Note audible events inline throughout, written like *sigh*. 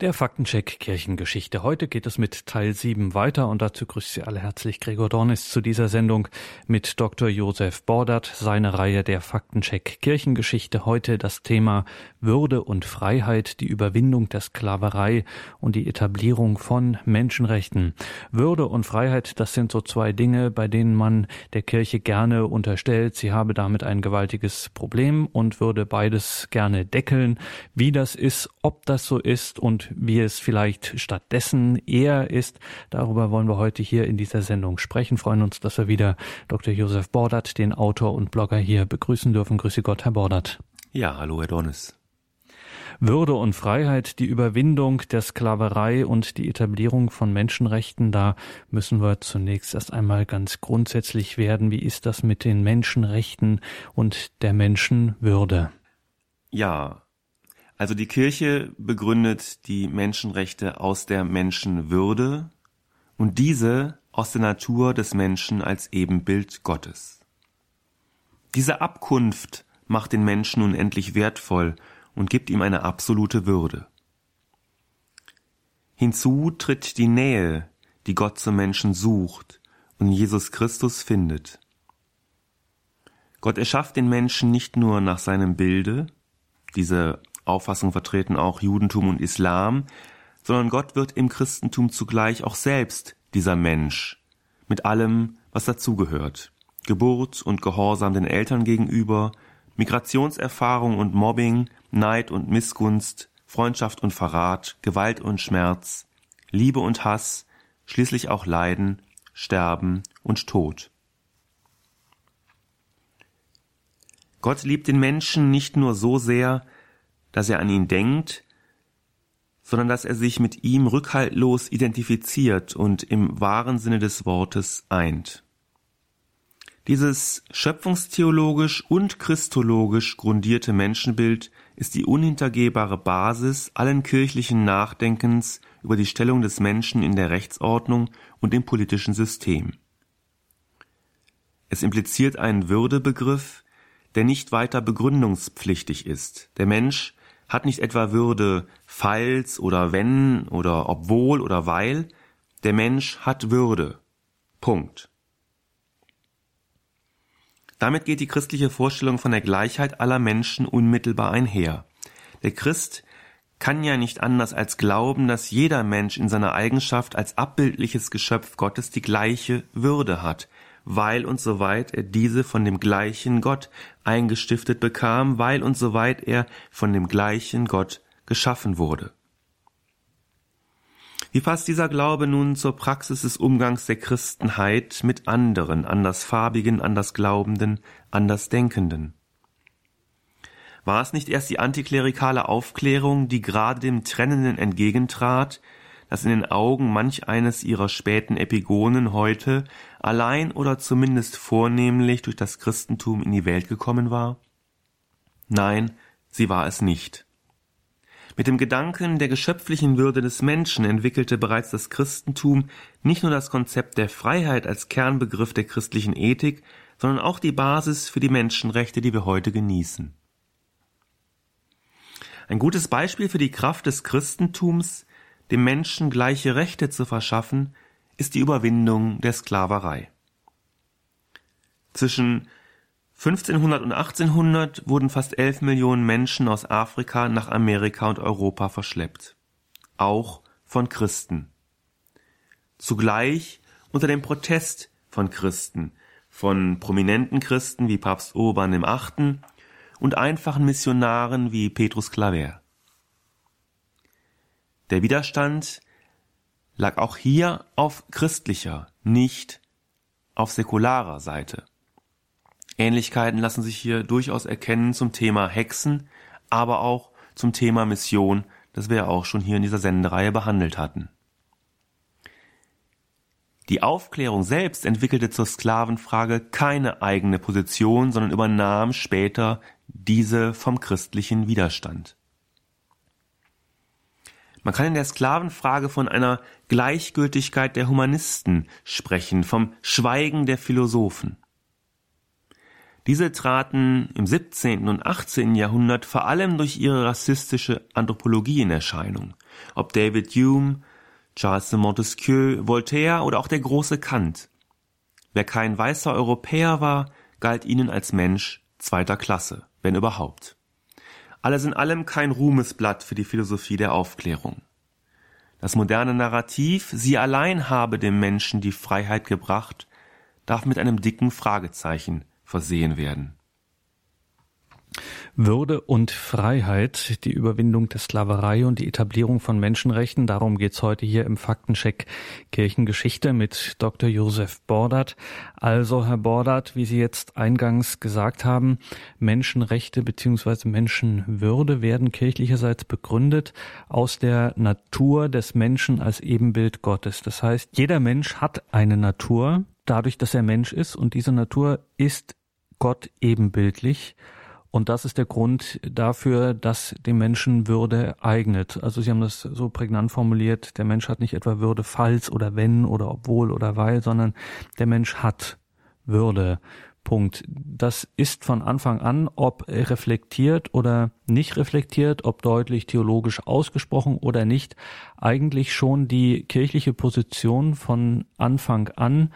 Der Faktencheck Kirchengeschichte. Heute geht es mit Teil 7 weiter und dazu grüßt Sie alle herzlich Gregor Dornis zu dieser Sendung mit Dr. Josef Bordert, seine Reihe der Faktencheck Kirchengeschichte. Heute das Thema Würde und Freiheit, die Überwindung der Sklaverei und die Etablierung von Menschenrechten. Würde und Freiheit, das sind so zwei Dinge, bei denen man der Kirche gerne unterstellt, sie habe damit ein gewaltiges Problem und würde beides gerne deckeln. Wie das ist, ob das so ist und wie es vielleicht stattdessen eher ist. Darüber wollen wir heute hier in dieser Sendung sprechen. Freuen uns, dass wir wieder Dr. Josef Bordert, den Autor und Blogger hier begrüßen dürfen. Grüße Gott, Herr Bordert. Ja, hallo, Herr Dornis. Würde und Freiheit, die Überwindung der Sklaverei und die Etablierung von Menschenrechten, da müssen wir zunächst erst einmal ganz grundsätzlich werden. Wie ist das mit den Menschenrechten und der Menschenwürde? Ja, also die Kirche begründet die Menschenrechte aus der Menschenwürde und diese aus der Natur des Menschen als Ebenbild Gottes. Diese Abkunft macht den Menschen unendlich wertvoll und gibt ihm eine absolute Würde. Hinzu tritt die Nähe, die Gott zum Menschen sucht und Jesus Christus findet. Gott erschafft den Menschen nicht nur nach seinem Bilde, diese Auffassung vertreten auch Judentum und Islam, sondern Gott wird im Christentum zugleich auch selbst dieser Mensch, mit allem, was dazugehört. Geburt und Gehorsam den Eltern gegenüber, Migrationserfahrung und Mobbing, Neid und Missgunst, Freundschaft und Verrat, Gewalt und Schmerz, Liebe und Hass, schließlich auch Leiden, Sterben und Tod. Gott liebt den Menschen nicht nur so sehr, dass er an ihn denkt, sondern dass er sich mit ihm rückhaltlos identifiziert und im wahren Sinne des Wortes eint. Dieses schöpfungstheologisch und christologisch grundierte Menschenbild ist die unhintergehbare Basis allen kirchlichen Nachdenkens über die Stellung des Menschen in der Rechtsordnung und im politischen System. Es impliziert einen Würdebegriff, der nicht weiter begründungspflichtig ist. Der Mensch hat nicht etwa Würde falls oder wenn oder obwohl oder weil. Der Mensch hat Würde. Punkt. Damit geht die christliche Vorstellung von der Gleichheit aller Menschen unmittelbar einher. Der Christ kann ja nicht anders als glauben, dass jeder Mensch in seiner Eigenschaft als abbildliches Geschöpf Gottes die gleiche Würde hat, weil und soweit er diese von dem gleichen Gott eingestiftet bekam, weil und soweit er von dem gleichen Gott geschaffen wurde. Wie passt dieser Glaube nun zur Praxis des Umgangs der Christenheit mit anderen, andersfarbigen, andersglaubenden, andersdenkenden? War es nicht erst die antiklerikale Aufklärung, die gerade dem Trennenden entgegentrat, das in den Augen manch eines ihrer späten Epigonen heute allein oder zumindest vornehmlich durch das Christentum in die Welt gekommen war? Nein, sie war es nicht. Mit dem Gedanken der geschöpflichen Würde des Menschen entwickelte bereits das Christentum nicht nur das Konzept der Freiheit als Kernbegriff der christlichen Ethik, sondern auch die Basis für die Menschenrechte, die wir heute genießen. Ein gutes Beispiel für die Kraft des Christentums dem Menschen gleiche Rechte zu verschaffen, ist die Überwindung der Sklaverei. Zwischen 1500 und 1800 wurden fast 11 Millionen Menschen aus Afrika nach Amerika und Europa verschleppt. Auch von Christen. Zugleich unter dem Protest von Christen, von prominenten Christen wie Papst Urban Achten und einfachen Missionaren wie Petrus Claver. Der Widerstand lag auch hier auf christlicher, nicht auf säkularer Seite. Ähnlichkeiten lassen sich hier durchaus erkennen zum Thema Hexen, aber auch zum Thema Mission, das wir ja auch schon hier in dieser Sendereihe behandelt hatten. Die Aufklärung selbst entwickelte zur Sklavenfrage keine eigene Position, sondern übernahm später diese vom christlichen Widerstand. Man kann in der Sklavenfrage von einer Gleichgültigkeit der Humanisten sprechen, vom Schweigen der Philosophen. Diese traten im 17. und 18. Jahrhundert vor allem durch ihre rassistische Anthropologie in Erscheinung. Ob David Hume, Charles de Montesquieu, Voltaire oder auch der große Kant. Wer kein weißer Europäer war, galt ihnen als Mensch zweiter Klasse, wenn überhaupt. Alles in allem kein Ruhmesblatt für die Philosophie der Aufklärung. Das moderne Narrativ, sie allein habe dem Menschen die Freiheit gebracht, darf mit einem dicken Fragezeichen versehen werden. Würde und Freiheit, die Überwindung der Sklaverei und die Etablierung von Menschenrechten. Darum geht's heute hier im Faktencheck Kirchengeschichte mit Dr. Josef Bordert. Also, Herr Bordert, wie Sie jetzt eingangs gesagt haben, Menschenrechte bzw. Menschenwürde werden kirchlicherseits begründet aus der Natur des Menschen als Ebenbild Gottes. Das heißt, jeder Mensch hat eine Natur, dadurch, dass er Mensch ist und diese Natur ist Gott ebenbildlich. Und das ist der Grund dafür, dass dem Menschen Würde eignet. Also Sie haben das so prägnant formuliert, der Mensch hat nicht etwa Würde falls oder wenn oder obwohl oder weil, sondern der Mensch hat Würde. Punkt. Das ist von Anfang an, ob reflektiert oder nicht reflektiert, ob deutlich theologisch ausgesprochen oder nicht, eigentlich schon die kirchliche Position von Anfang an,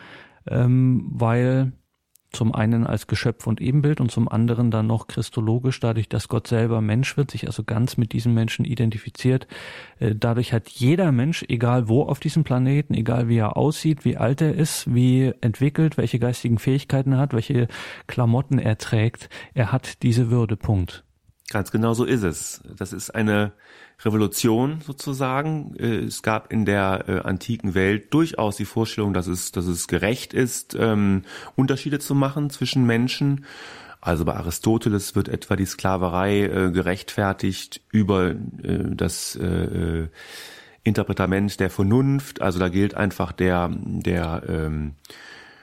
ähm, weil zum einen als Geschöpf und Ebenbild und zum anderen dann noch christologisch, dadurch, dass Gott selber Mensch wird, sich also ganz mit diesem Menschen identifiziert. Äh, dadurch hat jeder Mensch, egal wo auf diesem Planeten, egal wie er aussieht, wie alt er ist, wie entwickelt, welche geistigen Fähigkeiten er hat, welche Klamotten er trägt, er hat diese Würde. Punkt. Ganz genau so ist es. Das ist eine Revolution sozusagen. Äh, es gab in der äh, antiken Welt durchaus die Vorstellung, dass es, dass es gerecht ist, ähm, Unterschiede zu machen zwischen Menschen. Also bei Aristoteles wird etwa die Sklaverei äh, gerechtfertigt über das äh Interpretament der Vernunft. Also da gilt einfach der, der ähm,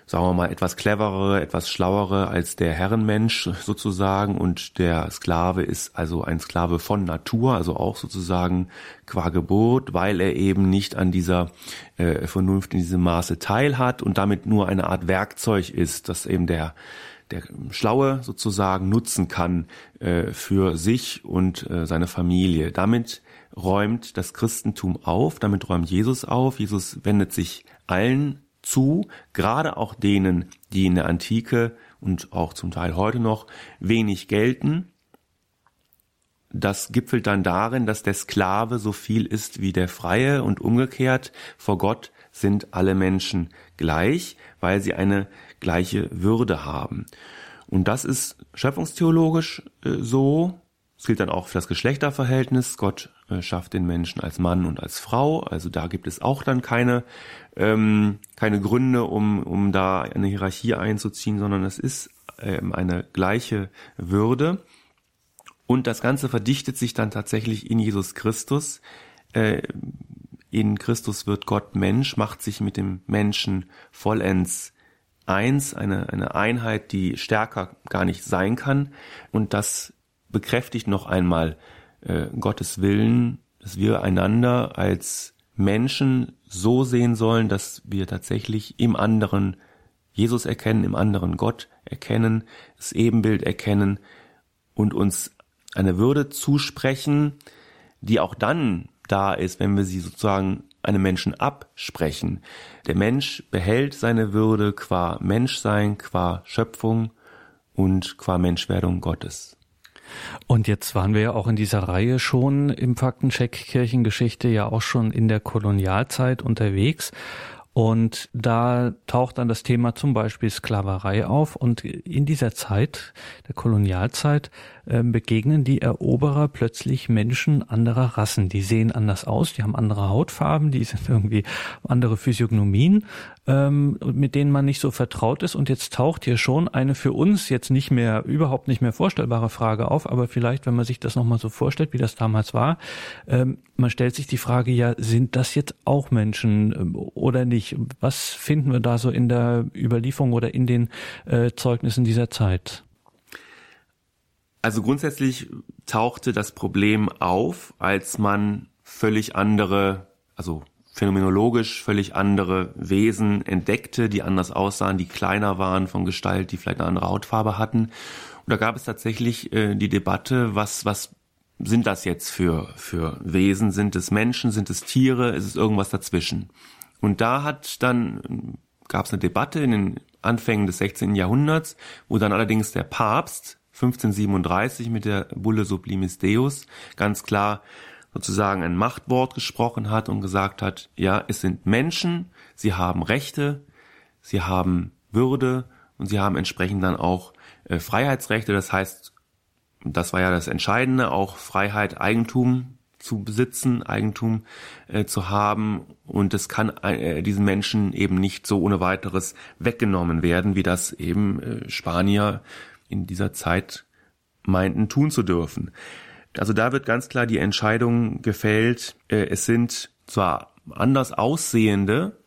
sagen wir mal, etwas cleverere, etwas schlauere als der Herrenmensch sozusagen und der Sklave ist also ein Sklave von Natur, also auch sozusagen qua Geburt, weil er eben nicht an dieser äh, Vernunft in diesem Maße teilhat und damit nur eine Art Werkzeug ist, das eben der der Schlaue sozusagen nutzen kann äh, für sich und äh, seine Familie. Damit räumt das Christentum auf, damit räumt Jesus auf. Jesus wendet sich allen zu, gerade auch denen, die in der Antike und auch zum Teil heute noch wenig gelten. Das gipfelt dann darin, dass der Sklave so viel ist wie der Freie und umgekehrt. Vor Gott sind alle Menschen gleich, weil sie eine gleiche Würde haben. Und das ist schöpfungstheologisch äh, so. Es gilt dann auch für das Geschlechterverhältnis. Gott schafft den Menschen als Mann und als Frau. Also da gibt es auch dann keine ähm, keine Gründe, um, um da eine Hierarchie einzuziehen, sondern es ist ähm, eine gleiche Würde. Und das Ganze verdichtet sich dann tatsächlich in Jesus Christus. Äh, in Christus wird Gott Mensch, macht sich mit dem Menschen vollends eins, eine, eine Einheit, die stärker gar nicht sein kann. Und das bekräftigt noch einmal äh, Gottes Willen, dass wir einander als Menschen so sehen sollen, dass wir tatsächlich im anderen Jesus erkennen, im anderen Gott erkennen, das Ebenbild erkennen und uns eine Würde zusprechen, die auch dann da ist, wenn wir sie sozusagen einem Menschen absprechen. Der Mensch behält seine Würde qua Menschsein, qua Schöpfung und qua Menschwerdung Gottes. Und jetzt waren wir ja auch in dieser Reihe schon im Faktencheck Kirchengeschichte ja auch schon in der Kolonialzeit unterwegs. Und da taucht dann das Thema zum Beispiel Sklaverei auf. Und in dieser Zeit, der Kolonialzeit, begegnen die Eroberer plötzlich Menschen anderer Rassen. Die sehen anders aus, die haben andere Hautfarben, die sind irgendwie andere Physiognomien, ähm, mit denen man nicht so vertraut ist. Und jetzt taucht hier schon eine für uns jetzt nicht mehr, überhaupt nicht mehr vorstellbare Frage auf, aber vielleicht, wenn man sich das nochmal so vorstellt, wie das damals war, ähm, man stellt sich die Frage, ja, sind das jetzt auch Menschen oder nicht? Was finden wir da so in der Überlieferung oder in den äh, Zeugnissen dieser Zeit? Also grundsätzlich tauchte das Problem auf, als man völlig andere, also phänomenologisch völlig andere Wesen entdeckte, die anders aussahen, die kleiner waren von Gestalt, die vielleicht eine andere Hautfarbe hatten. Und da gab es tatsächlich äh, die Debatte, was, was sind das jetzt für, für Wesen? Sind es Menschen? Sind es Tiere? Ist es irgendwas dazwischen? Und da hat dann, gab es eine Debatte in den Anfängen des 16. Jahrhunderts, wo dann allerdings der Papst 1537 mit der Bulle Sublimis Deus ganz klar sozusagen ein Machtwort gesprochen hat und gesagt hat, ja, es sind Menschen, sie haben Rechte, sie haben Würde und sie haben entsprechend dann auch äh, Freiheitsrechte. Das heißt, das war ja das Entscheidende, auch Freiheit, Eigentum zu besitzen, Eigentum äh, zu haben und es kann äh, diesen Menschen eben nicht so ohne weiteres weggenommen werden, wie das eben äh, Spanier in dieser Zeit meinten tun zu dürfen. Also da wird ganz klar die Entscheidung gefällt, äh, es sind zwar anders aussehende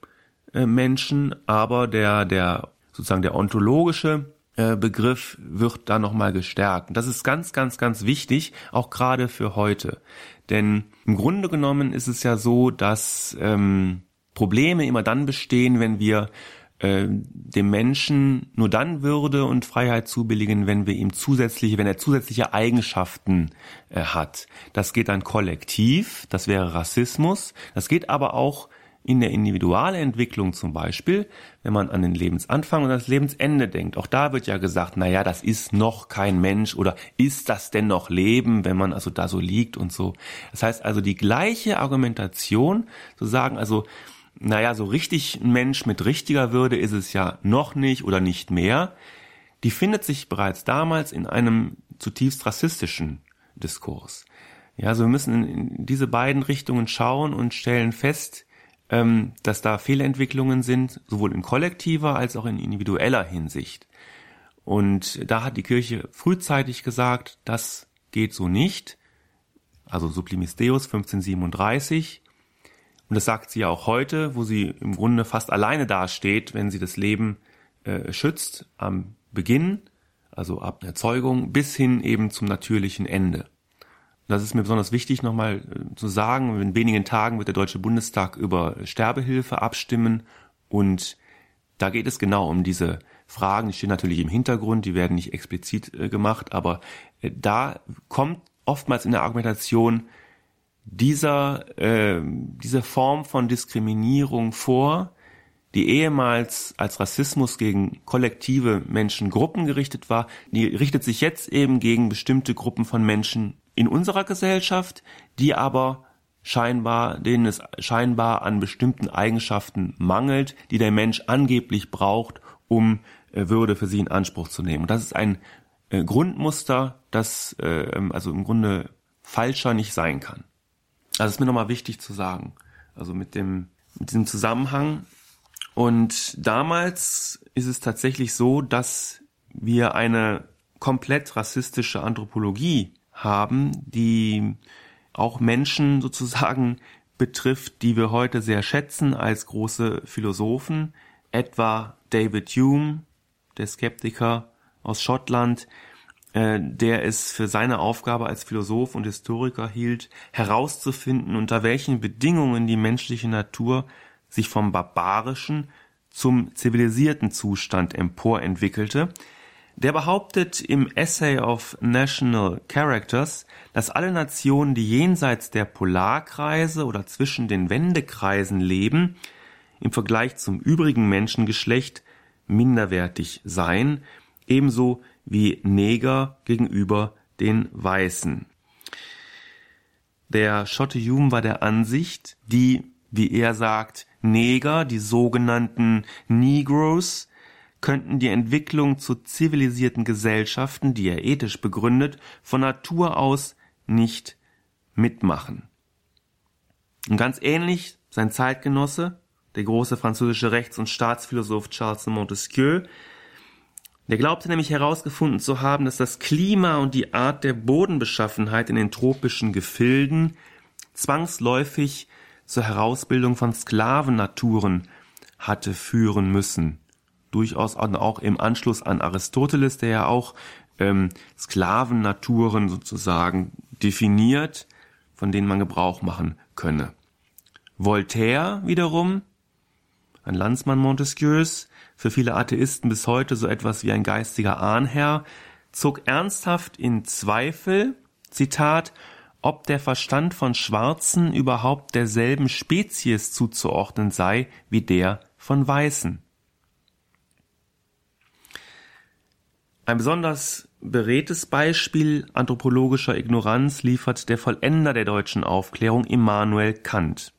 äh, Menschen, aber der, der sozusagen der ontologische äh, Begriff wird da nochmal gestärkt. Und das ist ganz, ganz, ganz wichtig, auch gerade für heute. Denn im Grunde genommen ist es ja so, dass ähm, Probleme immer dann bestehen, wenn wir äh, dem Menschen nur dann Würde und Freiheit zubilligen, wenn wir ihm zusätzliche, wenn er zusätzliche Eigenschaften äh, hat. Das geht dann kollektiv, das wäre Rassismus. Das geht aber auch in der Individualentwicklung zum Beispiel, wenn man an den Lebensanfang und das Lebensende denkt. Auch da wird ja gesagt, na ja, das ist noch kein Mensch oder ist das denn noch Leben, wenn man also da so liegt und so. Das heißt also die gleiche Argumentation zu sagen, also naja, so richtig ein Mensch mit richtiger Würde ist es ja noch nicht oder nicht mehr, die findet sich bereits damals in einem zutiefst rassistischen Diskurs. Ja, also wir müssen in diese beiden Richtungen schauen und stellen fest, ähm, dass da Fehlentwicklungen sind, sowohl in kollektiver als auch in individueller Hinsicht. Und da hat die Kirche frühzeitig gesagt, das geht so nicht. Also Sublimis Deus 1537 und das sagt sie ja auch heute, wo sie im Grunde fast alleine dasteht, wenn sie das Leben äh, schützt am Beginn, also ab der Zeugung, bis hin eben zum natürlichen Ende. Das ist mir besonders wichtig nochmal äh, zu sagen. In wenigen Tagen wird der Deutsche Bundestag über Sterbehilfe abstimmen und da geht es genau um diese Fragen. Die stehen natürlich im Hintergrund, die werden nicht explizit äh, gemacht, aber äh, da kommt oftmals in der Argumentation dieser, äh, diese Form von Diskriminierung vor, die ehemals als Rassismus gegen kollektive Menschengruppen gerichtet war, die richtet sich jetzt eben gegen bestimmte Gruppen von Menschen in unserer Gesellschaft, die aber scheinbar, denen es scheinbar an bestimmten Eigenschaften mangelt, die der Mensch angeblich braucht, um äh, Würde für sie in Anspruch zu nehmen. Und das ist ein äh, Grundmuster, das äh, also im Grunde falscher nicht sein kann. Also ist mir nochmal wichtig zu sagen. Also mit dem, mit diesem Zusammenhang. Und damals ist es tatsächlich so, dass wir eine komplett rassistische Anthropologie haben, die auch Menschen sozusagen *laughs* betrifft, die wir heute sehr schätzen als große Philosophen, etwa David Hume, der Skeptiker aus Schottland, der es für seine Aufgabe als Philosoph und Historiker hielt, herauszufinden, unter welchen Bedingungen die menschliche Natur sich vom barbarischen zum zivilisierten Zustand emporentwickelte, der behauptet im Essay of National Characters, dass alle Nationen, die jenseits der Polarkreise oder zwischen den Wendekreisen leben, im Vergleich zum übrigen Menschengeschlecht minderwertig seien, ebenso wie Neger gegenüber den Weißen. Der Schotte Hume war der Ansicht, die, wie er sagt, Neger, die sogenannten Negroes, könnten die Entwicklung zu zivilisierten Gesellschaften, die er ethisch begründet, von Natur aus nicht mitmachen. Und ganz ähnlich sein Zeitgenosse, der große französische Rechts- und Staatsphilosoph Charles de Montesquieu, der glaubte nämlich herausgefunden zu haben, dass das Klima und die Art der Bodenbeschaffenheit in den tropischen Gefilden zwangsläufig zur Herausbildung von Sklavennaturen hatte führen müssen. Durchaus auch im Anschluss an Aristoteles, der ja auch ähm, Sklavennaturen sozusagen definiert, von denen man Gebrauch machen könne. Voltaire wiederum, ein Landsmann Montesquieus, für viele Atheisten bis heute so etwas wie ein geistiger Ahnherr, zog ernsthaft in Zweifel, Zitat, ob der Verstand von Schwarzen überhaupt derselben Spezies zuzuordnen sei wie der von Weißen. Ein besonders beredtes Beispiel anthropologischer Ignoranz liefert der Vollender der deutschen Aufklärung Immanuel Kant.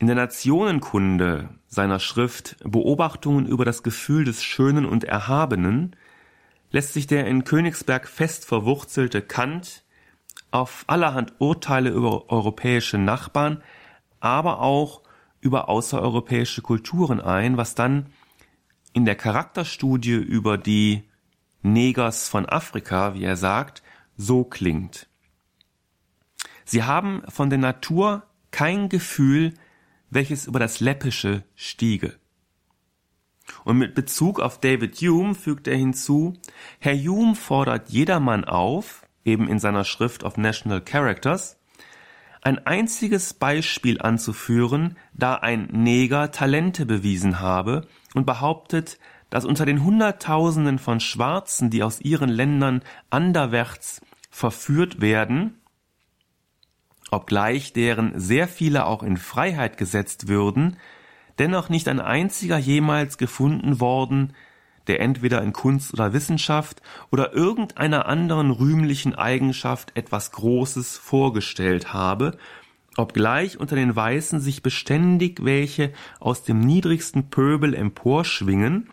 In der Nationenkunde seiner Schrift Beobachtungen über das Gefühl des Schönen und Erhabenen lässt sich der in Königsberg fest verwurzelte Kant auf allerhand Urteile über europäische Nachbarn, aber auch über außereuropäische Kulturen ein, was dann in der Charakterstudie über die Negers von Afrika, wie er sagt, so klingt. Sie haben von der Natur kein Gefühl welches über das Läppische stiege. Und mit Bezug auf David Hume fügt er hinzu, Herr Hume fordert jedermann auf, eben in seiner Schrift of National Characters, ein einziges Beispiel anzuführen, da ein Neger Talente bewiesen habe und behauptet, dass unter den Hunderttausenden von Schwarzen, die aus ihren Ländern anderwärts verführt werden, obgleich deren sehr viele auch in Freiheit gesetzt würden, dennoch nicht ein einziger jemals gefunden worden, der entweder in Kunst oder Wissenschaft oder irgendeiner anderen rühmlichen Eigenschaft etwas Großes vorgestellt habe, obgleich unter den Weißen sich beständig welche aus dem niedrigsten Pöbel emporschwingen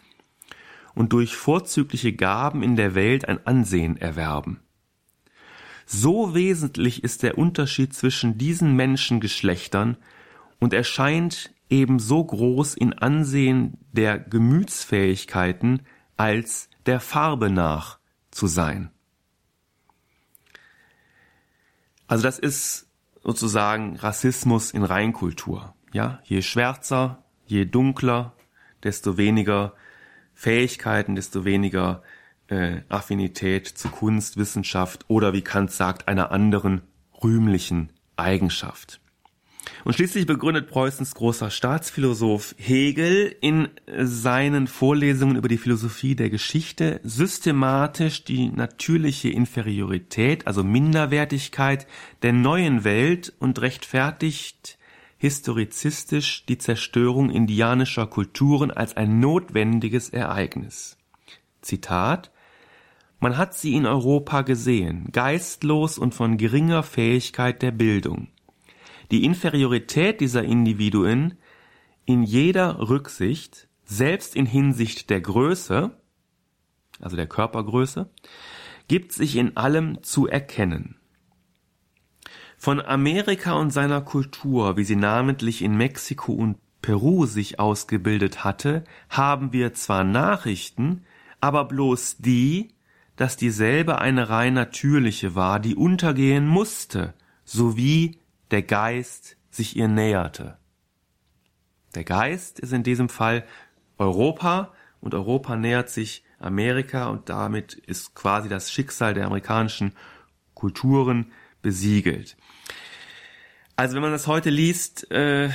und durch vorzügliche Gaben in der Welt ein Ansehen erwerben. So wesentlich ist der Unterschied zwischen diesen Menschengeschlechtern und erscheint ebenso groß in Ansehen der Gemütsfähigkeiten als der Farbe nach zu sein. Also das ist sozusagen Rassismus in Reinkultur. Ja, je schwärzer, je dunkler, desto weniger Fähigkeiten, desto weniger äh, Affinität zu Kunst, Wissenschaft oder wie Kant sagt, einer anderen rühmlichen Eigenschaft. Und schließlich begründet Preußens großer Staatsphilosoph Hegel in seinen Vorlesungen über die Philosophie der Geschichte systematisch die natürliche Inferiorität, also Minderwertigkeit der neuen Welt und rechtfertigt historizistisch die Zerstörung indianischer Kulturen als ein notwendiges Ereignis. Zitat man hat sie in Europa gesehen, geistlos und von geringer Fähigkeit der Bildung. Die Inferiorität dieser Individuen in jeder Rücksicht, selbst in Hinsicht der Größe, also der Körpergröße, gibt sich in allem zu erkennen. Von Amerika und seiner Kultur, wie sie namentlich in Mexiko und Peru sich ausgebildet hatte, haben wir zwar Nachrichten, aber bloß die, dass dieselbe eine rein natürliche war, die untergehen musste, sowie der Geist sich ihr näherte. Der Geist ist in diesem Fall Europa und Europa nähert sich Amerika und damit ist quasi das Schicksal der amerikanischen Kulturen besiegelt. Also wenn man das heute liest, äh,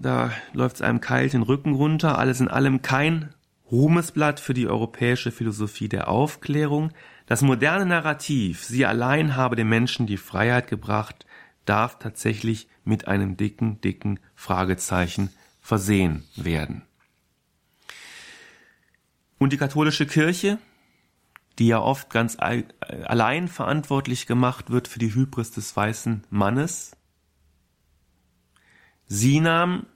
da läuft es einem kalt den Rücken runter. Alles in allem kein Ruhmesblatt für die europäische Philosophie der Aufklärung. Das moderne Narrativ, sie allein habe dem Menschen die Freiheit gebracht, darf tatsächlich mit einem dicken, dicken Fragezeichen versehen werden. Und die katholische Kirche, die ja oft ganz allein verantwortlich gemacht wird für die Hybris des weißen Mannes, sie nahm,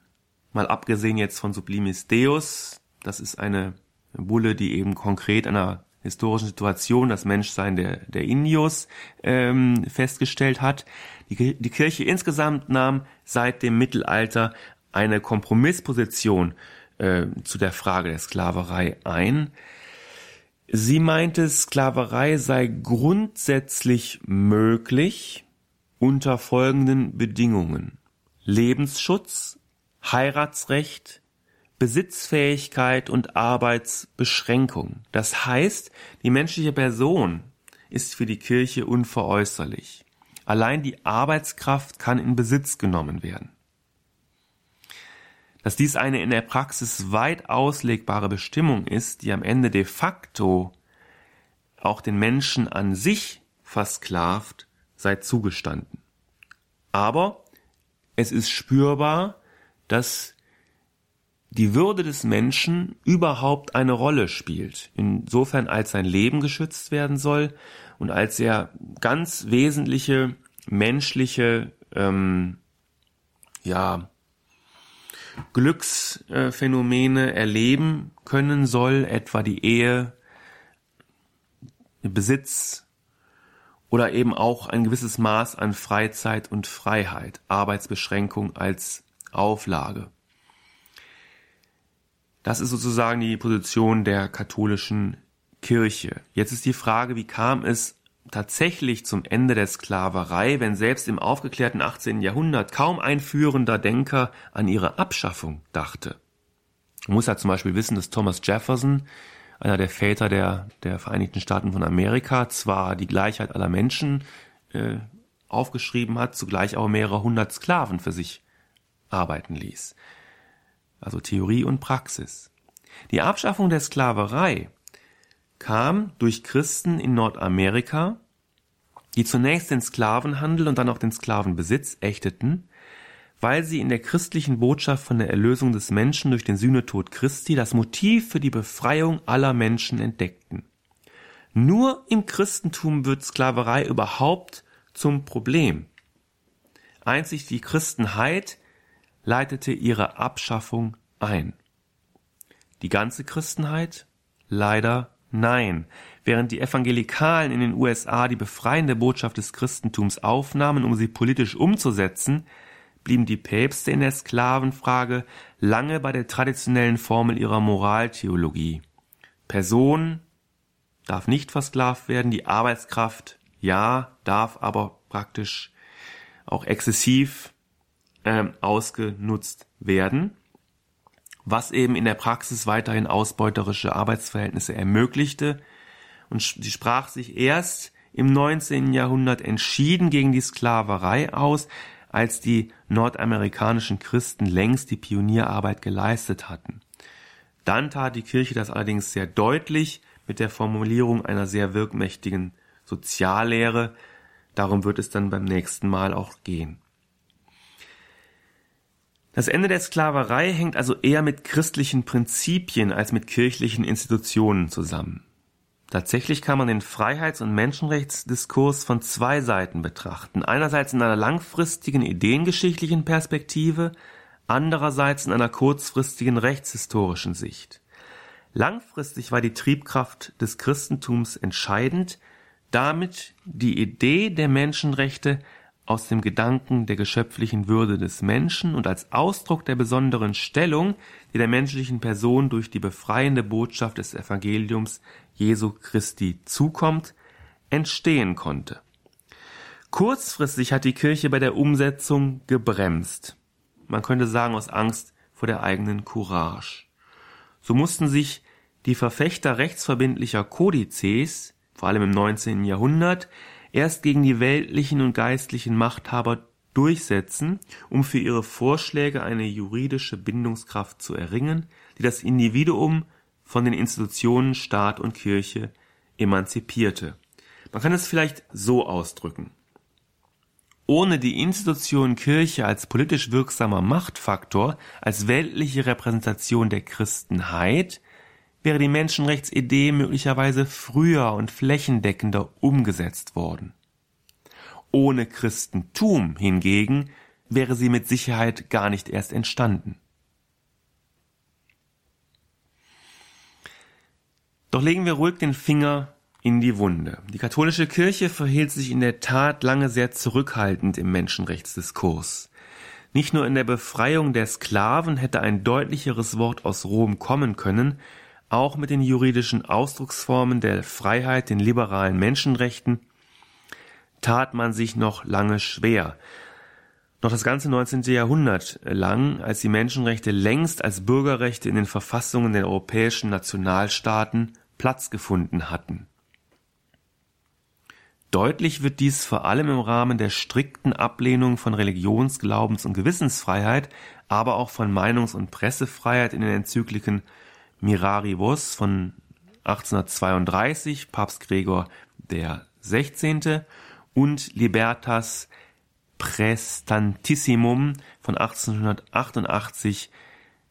mal abgesehen jetzt von Sublimis Deus, das ist eine Bulle, die eben konkret einer historischen Situation das Menschsein der, der Indios ähm, festgestellt hat. Die, die Kirche insgesamt nahm seit dem Mittelalter eine Kompromissposition äh, zu der Frage der Sklaverei ein. Sie meinte, Sklaverei sei grundsätzlich möglich unter folgenden Bedingungen. Lebensschutz, Heiratsrecht, Besitzfähigkeit und Arbeitsbeschränkung. Das heißt, die menschliche Person ist für die Kirche unveräußerlich. Allein die Arbeitskraft kann in Besitz genommen werden. Dass dies eine in der Praxis weit auslegbare Bestimmung ist, die am Ende de facto auch den Menschen an sich versklavt, sei zugestanden. Aber es ist spürbar, dass die Würde des Menschen überhaupt eine Rolle spielt, insofern als sein Leben geschützt werden soll und als er ganz wesentliche menschliche ähm, ja, Glücksphänomene erleben können soll, etwa die Ehe, Besitz oder eben auch ein gewisses Maß an Freizeit und Freiheit, Arbeitsbeschränkung als Auflage. Das ist sozusagen die Position der katholischen Kirche. Jetzt ist die Frage, wie kam es tatsächlich zum Ende der Sklaverei, wenn selbst im aufgeklärten 18. Jahrhundert kaum ein führender Denker an ihre Abschaffung dachte. Man muss ja zum Beispiel wissen, dass Thomas Jefferson, einer der Väter der, der Vereinigten Staaten von Amerika, zwar die Gleichheit aller Menschen äh, aufgeschrieben hat, zugleich aber mehrere hundert Sklaven für sich arbeiten ließ. Also Theorie und Praxis. Die Abschaffung der Sklaverei kam durch Christen in Nordamerika, die zunächst den Sklavenhandel und dann auch den Sklavenbesitz ächteten, weil sie in der christlichen Botschaft von der Erlösung des Menschen durch den Sühnetod Christi das Motiv für die Befreiung aller Menschen entdeckten. Nur im Christentum wird Sklaverei überhaupt zum Problem. Einzig die Christenheit leitete ihre Abschaffung ein. Die ganze Christenheit? Leider Nein, während die Evangelikalen in den USA die befreiende Botschaft des Christentums aufnahmen, um sie politisch umzusetzen, blieben die Päpste in der Sklavenfrage lange bei der traditionellen Formel ihrer Moraltheologie. Person darf nicht versklavt werden, die Arbeitskraft ja, darf aber praktisch auch exzessiv äh, ausgenutzt werden was eben in der Praxis weiterhin ausbeuterische Arbeitsverhältnisse ermöglichte. Und sie sprach sich erst im 19. Jahrhundert entschieden gegen die Sklaverei aus, als die nordamerikanischen Christen längst die Pionierarbeit geleistet hatten. Dann tat die Kirche das allerdings sehr deutlich mit der Formulierung einer sehr wirkmächtigen Soziallehre. Darum wird es dann beim nächsten Mal auch gehen. Das Ende der Sklaverei hängt also eher mit christlichen Prinzipien als mit kirchlichen Institutionen zusammen. Tatsächlich kann man den Freiheits- und Menschenrechtsdiskurs von zwei Seiten betrachten. Einerseits in einer langfristigen ideengeschichtlichen Perspektive, andererseits in einer kurzfristigen rechtshistorischen Sicht. Langfristig war die Triebkraft des Christentums entscheidend, damit die Idee der Menschenrechte aus dem Gedanken der geschöpflichen Würde des Menschen und als Ausdruck der besonderen Stellung, die der menschlichen Person durch die befreiende Botschaft des Evangeliums Jesu Christi zukommt, entstehen konnte. Kurzfristig hat die Kirche bei der Umsetzung gebremst. Man könnte sagen aus Angst vor der eigenen Courage. So mussten sich die Verfechter rechtsverbindlicher Kodizes, vor allem im 19. Jahrhundert, erst gegen die weltlichen und geistlichen Machthaber durchsetzen, um für ihre Vorschläge eine juridische Bindungskraft zu erringen, die das Individuum von den Institutionen Staat und Kirche emanzipierte. Man kann es vielleicht so ausdrücken. Ohne die Institution Kirche als politisch wirksamer Machtfaktor, als weltliche Repräsentation der Christenheit, wäre die Menschenrechtsidee möglicherweise früher und flächendeckender umgesetzt worden. Ohne Christentum hingegen wäre sie mit Sicherheit gar nicht erst entstanden. Doch legen wir ruhig den Finger in die Wunde. Die katholische Kirche verhielt sich in der Tat lange sehr zurückhaltend im Menschenrechtsdiskurs. Nicht nur in der Befreiung der Sklaven hätte ein deutlicheres Wort aus Rom kommen können, auch mit den juridischen Ausdrucksformen der Freiheit, den liberalen Menschenrechten, tat man sich noch lange schwer. Noch das ganze 19. Jahrhundert lang, als die Menschenrechte längst als Bürgerrechte in den Verfassungen der europäischen Nationalstaaten Platz gefunden hatten. Deutlich wird dies vor allem im Rahmen der strikten Ablehnung von Religions-, Glaubens- und Gewissensfreiheit, aber auch von Meinungs- und Pressefreiheit in den Enzykliken Miraribus von 1832, Papst Gregor der 16. und Libertas Prestantissimum von 1888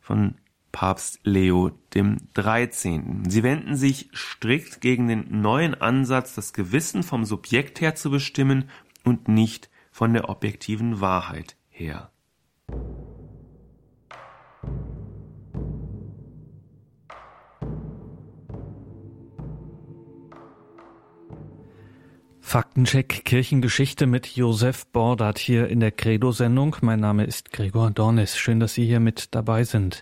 von Papst Leo dem 13. Sie wenden sich strikt gegen den neuen Ansatz, das Gewissen vom Subjekt her zu bestimmen und nicht von der objektiven Wahrheit her. Faktencheck Kirchengeschichte mit Josef Bordert hier in der Credo-Sendung. Mein Name ist Gregor Dornis. Schön, dass Sie hier mit dabei sind.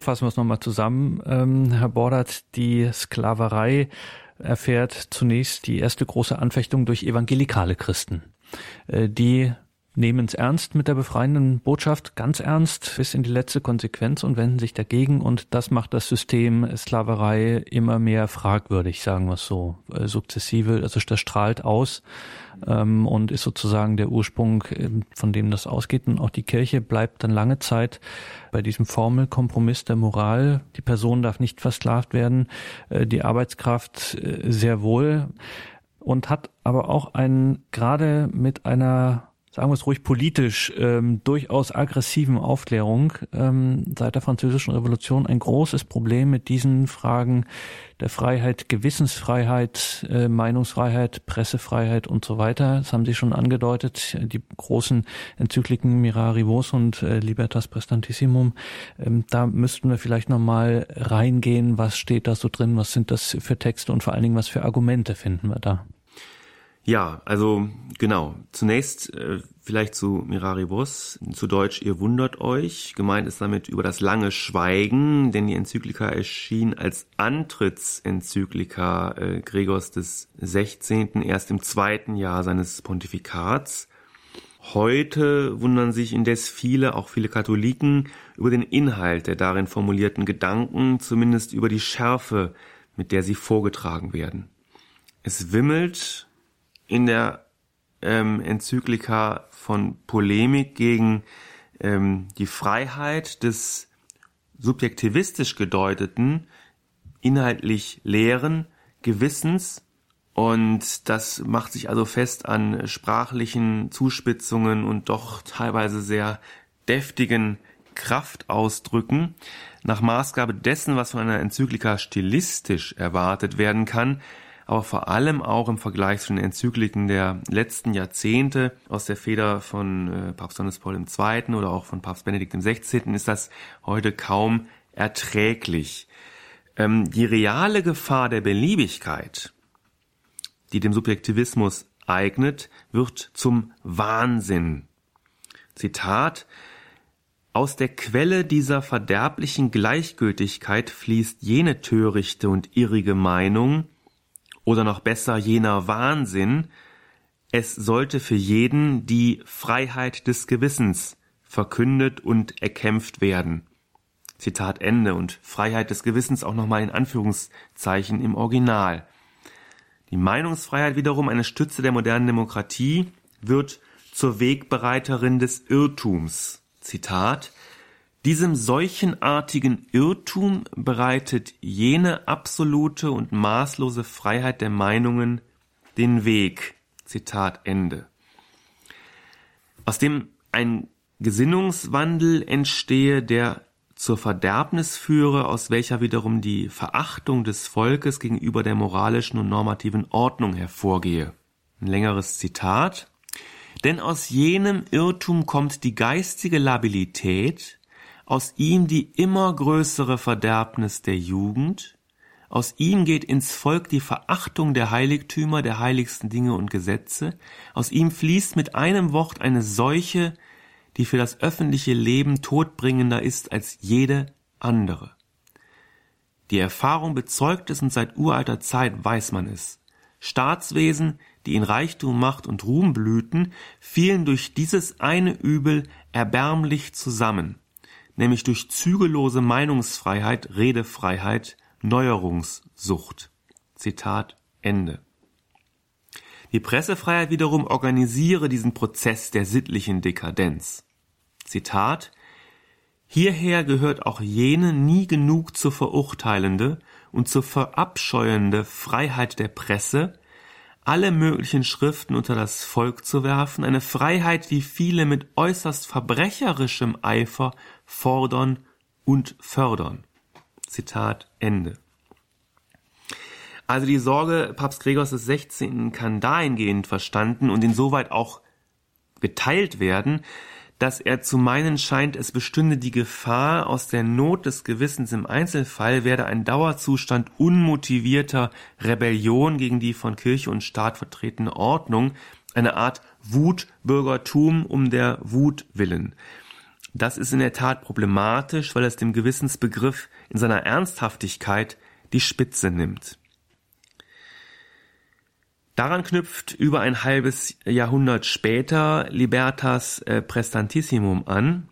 Fassen wir es nochmal zusammen. Ähm, Herr Bordert, die Sklaverei erfährt zunächst die erste große Anfechtung durch evangelikale Christen. Äh, die nehmen es ernst mit der befreienden Botschaft, ganz ernst, bis in die letzte Konsequenz und wenden sich dagegen. Und das macht das System Sklaverei immer mehr fragwürdig, sagen wir es so, äh, sukzessive. Also das strahlt aus ähm, und ist sozusagen der Ursprung, ähm, von dem das ausgeht. Und auch die Kirche bleibt dann lange Zeit bei diesem Formelkompromiss der Moral. Die Person darf nicht versklavt werden, äh, die Arbeitskraft äh, sehr wohl und hat aber auch ein, gerade mit einer sagen wir es ruhig politisch, ähm, durchaus aggressiven Aufklärung ähm, seit der Französischen Revolution ein großes Problem mit diesen Fragen der Freiheit, Gewissensfreiheit, äh, Meinungsfreiheit, Pressefreiheit und so weiter. Das haben Sie schon angedeutet, die großen Enzykliken Mirari Vos und äh, Libertas Prestantissimum. Ähm, da müssten wir vielleicht nochmal reingehen, was steht da so drin, was sind das für Texte und vor allen Dingen, was für Argumente finden wir da? Ja, also genau. Zunächst äh, vielleicht zu Miraribus, zu Deutsch Ihr wundert euch. Gemeint ist damit über das lange Schweigen, denn die Enzyklika erschien als Antrittsenzyklika äh, Gregors des 16. erst im zweiten Jahr seines Pontifikats. Heute wundern sich indes viele, auch viele Katholiken, über den Inhalt der darin formulierten Gedanken, zumindest über die Schärfe, mit der sie vorgetragen werden. Es wimmelt in der ähm, Enzyklika von Polemik gegen ähm, die Freiheit des subjektivistisch gedeuteten, inhaltlich leeren Gewissens und das macht sich also fest an sprachlichen Zuspitzungen und doch teilweise sehr deftigen Kraftausdrücken. Nach Maßgabe dessen, was von einer Enzyklika stilistisch erwartet werden kann, aber vor allem auch im Vergleich zu den Enzykliken der letzten Jahrzehnte aus der Feder von äh, Papst Johannes Paul II. oder auch von Papst Benedikt XVI. ist das heute kaum erträglich. Ähm, die reale Gefahr der Beliebigkeit, die dem Subjektivismus eignet, wird zum Wahnsinn. Zitat aus der Quelle dieser verderblichen Gleichgültigkeit fließt jene törichte und irrige Meinung, oder noch besser jener Wahnsinn, es sollte für jeden die Freiheit des Gewissens verkündet und erkämpft werden. Zitat Ende und Freiheit des Gewissens auch nochmal in Anführungszeichen im Original. Die Meinungsfreiheit wiederum, eine Stütze der modernen Demokratie, wird zur Wegbereiterin des Irrtums. Zitat diesem solchenartigen Irrtum bereitet jene absolute und maßlose Freiheit der Meinungen den Weg. Zitat Ende. Aus dem ein Gesinnungswandel entstehe, der zur Verderbnis führe, aus welcher wiederum die Verachtung des Volkes gegenüber der moralischen und normativen Ordnung hervorgehe. Ein längeres Zitat. Denn aus jenem Irrtum kommt die geistige Labilität, aus ihm die immer größere Verderbnis der Jugend, aus ihm geht ins Volk die Verachtung der Heiligtümer, der heiligsten Dinge und Gesetze, aus ihm fließt mit einem Wort eine Seuche, die für das öffentliche Leben todbringender ist als jede andere. Die Erfahrung bezeugt es und seit uralter Zeit weiß man es. Staatswesen, die in Reichtum, Macht und Ruhm blühten, fielen durch dieses eine Übel erbärmlich zusammen nämlich durch zügellose Meinungsfreiheit, Redefreiheit, Neuerungssucht. Zitat Ende. Die Pressefreiheit wiederum organisiere diesen Prozess der sittlichen Dekadenz. Zitat Hierher gehört auch jene nie genug zu verurteilende und zu verabscheuende Freiheit der Presse, alle möglichen Schriften unter das Volk zu werfen, eine Freiheit, die viele mit äußerst verbrecherischem Eifer fordern und fördern. Zitat Ende. Also die Sorge Papst Gregors des 16. kann dahingehend verstanden und insoweit auch geteilt werden, dass er zu meinen scheint, es bestünde die Gefahr, aus der Not des Gewissens im Einzelfall werde ein Dauerzustand unmotivierter Rebellion gegen die von Kirche und Staat vertretene Ordnung, eine Art Wutbürgertum um der Wut willen. Das ist in der Tat problematisch, weil es dem Gewissensbegriff in seiner Ernsthaftigkeit die Spitze nimmt. Daran knüpft über ein halbes Jahrhundert später Libertas äh, Prestantissimum an,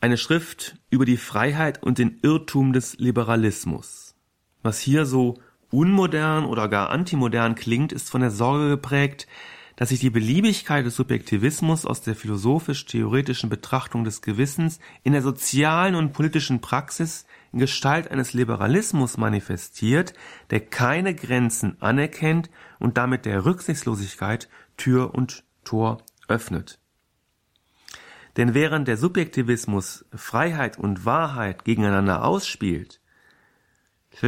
eine Schrift über die Freiheit und den Irrtum des Liberalismus. Was hier so unmodern oder gar antimodern klingt, ist von der Sorge geprägt, dass sich die Beliebigkeit des Subjektivismus aus der philosophisch-theoretischen Betrachtung des Gewissens in der sozialen und politischen Praxis in Gestalt eines Liberalismus manifestiert, der keine Grenzen anerkennt und damit der Rücksichtslosigkeit Tür und Tor öffnet. Denn während der Subjektivismus Freiheit und Wahrheit gegeneinander ausspielt,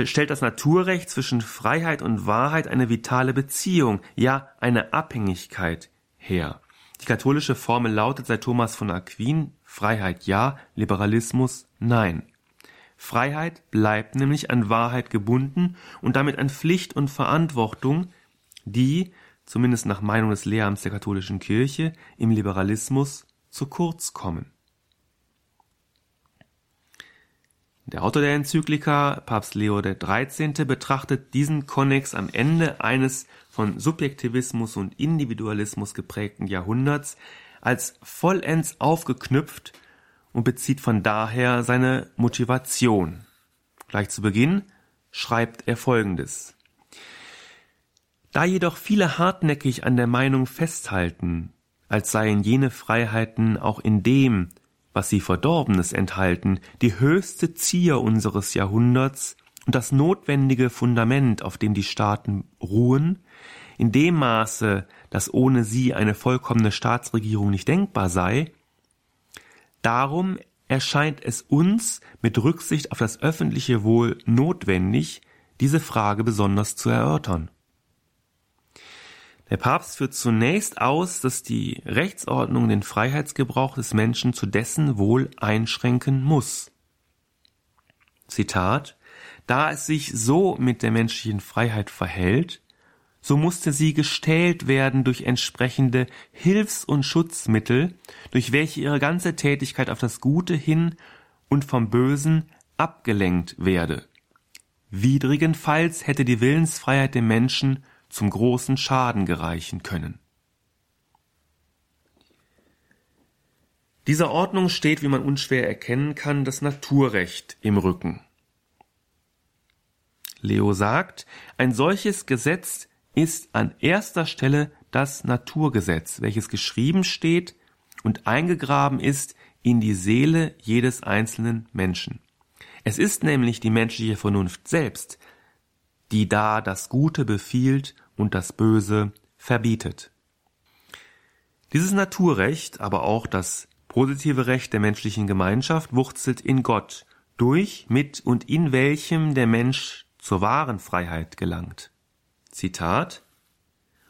stellt das Naturrecht zwischen Freiheit und Wahrheit eine vitale Beziehung, ja eine Abhängigkeit her. Die katholische Formel lautet seit Thomas von Aquin Freiheit ja, Liberalismus nein. Freiheit bleibt nämlich an Wahrheit gebunden und damit an Pflicht und Verantwortung, die, zumindest nach Meinung des Lehramts der katholischen Kirche, im Liberalismus zu kurz kommen. Der Autor der Enzyklika, Papst Leo XIII., betrachtet diesen Konnex am Ende eines von Subjektivismus und Individualismus geprägten Jahrhunderts als vollends aufgeknüpft und bezieht von daher seine Motivation. Gleich zu Beginn schreibt er Folgendes. Da jedoch viele hartnäckig an der Meinung festhalten, als seien jene Freiheiten auch in dem, was sie Verdorbenes enthalten, die höchste Zier unseres Jahrhunderts und das notwendige Fundament, auf dem die Staaten ruhen, in dem Maße, dass ohne sie eine vollkommene Staatsregierung nicht denkbar sei, Darum erscheint es uns mit Rücksicht auf das öffentliche Wohl notwendig, diese Frage besonders zu erörtern. Der Papst führt zunächst aus, dass die Rechtsordnung den Freiheitsgebrauch des Menschen zu dessen Wohl einschränken muss. Zitat Da es sich so mit der menschlichen Freiheit verhält, so musste sie gestählt werden durch entsprechende Hilfs- und Schutzmittel, durch welche ihre ganze Tätigkeit auf das Gute hin und vom Bösen abgelenkt werde. Widrigenfalls hätte die Willensfreiheit dem Menschen zum großen Schaden gereichen können. Dieser Ordnung steht, wie man unschwer erkennen kann, das Naturrecht im Rücken. Leo sagt, ein solches Gesetz ist an erster Stelle das Naturgesetz, welches geschrieben steht und eingegraben ist in die Seele jedes einzelnen Menschen. Es ist nämlich die menschliche Vernunft selbst, die da das Gute befiehlt und das Böse verbietet. Dieses Naturrecht, aber auch das positive Recht der menschlichen Gemeinschaft wurzelt in Gott, durch, mit und in welchem der Mensch zur wahren Freiheit gelangt. Zitat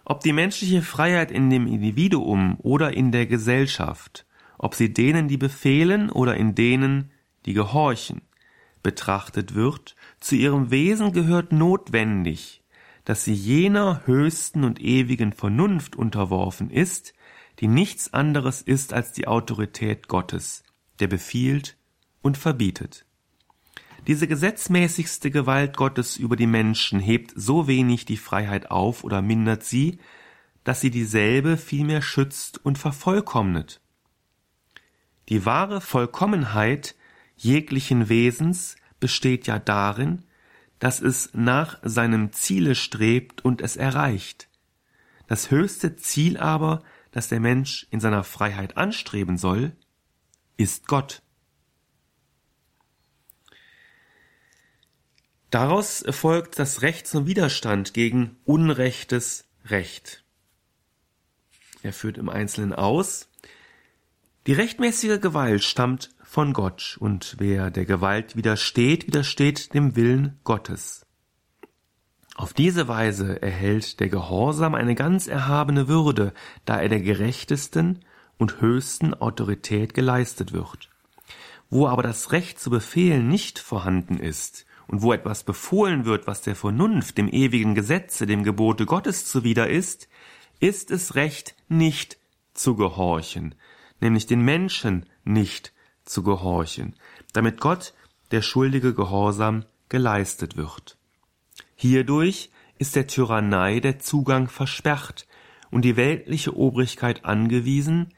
Ob die menschliche Freiheit in dem Individuum oder in der Gesellschaft, ob sie denen, die befehlen oder in denen, die gehorchen, betrachtet wird, zu ihrem Wesen gehört notwendig, dass sie jener höchsten und ewigen Vernunft unterworfen ist, die nichts anderes ist als die Autorität Gottes, der befiehlt und verbietet. Diese gesetzmäßigste Gewalt Gottes über die Menschen hebt so wenig die Freiheit auf oder mindert sie, dass sie dieselbe vielmehr schützt und vervollkommnet. Die wahre Vollkommenheit jeglichen Wesens besteht ja darin, dass es nach seinem Ziele strebt und es erreicht, Das höchste Ziel aber, das der Mensch in seiner Freiheit anstreben soll, ist Gott. Daraus folgt das Recht zum Widerstand gegen unrechtes Recht. Er führt im Einzelnen aus, die rechtmäßige Gewalt stammt von Gott, und wer der Gewalt widersteht, widersteht dem Willen Gottes. Auf diese Weise erhält der Gehorsam eine ganz erhabene Würde, da er der gerechtesten und höchsten Autorität geleistet wird. Wo aber das Recht zu befehlen nicht vorhanden ist, und wo etwas befohlen wird, was der Vernunft, dem ewigen Gesetze, dem Gebote Gottes zuwider ist, ist es recht, nicht zu gehorchen, nämlich den Menschen nicht zu gehorchen, damit Gott der schuldige Gehorsam geleistet wird. Hierdurch ist der Tyrannei der Zugang versperrt und die weltliche Obrigkeit angewiesen,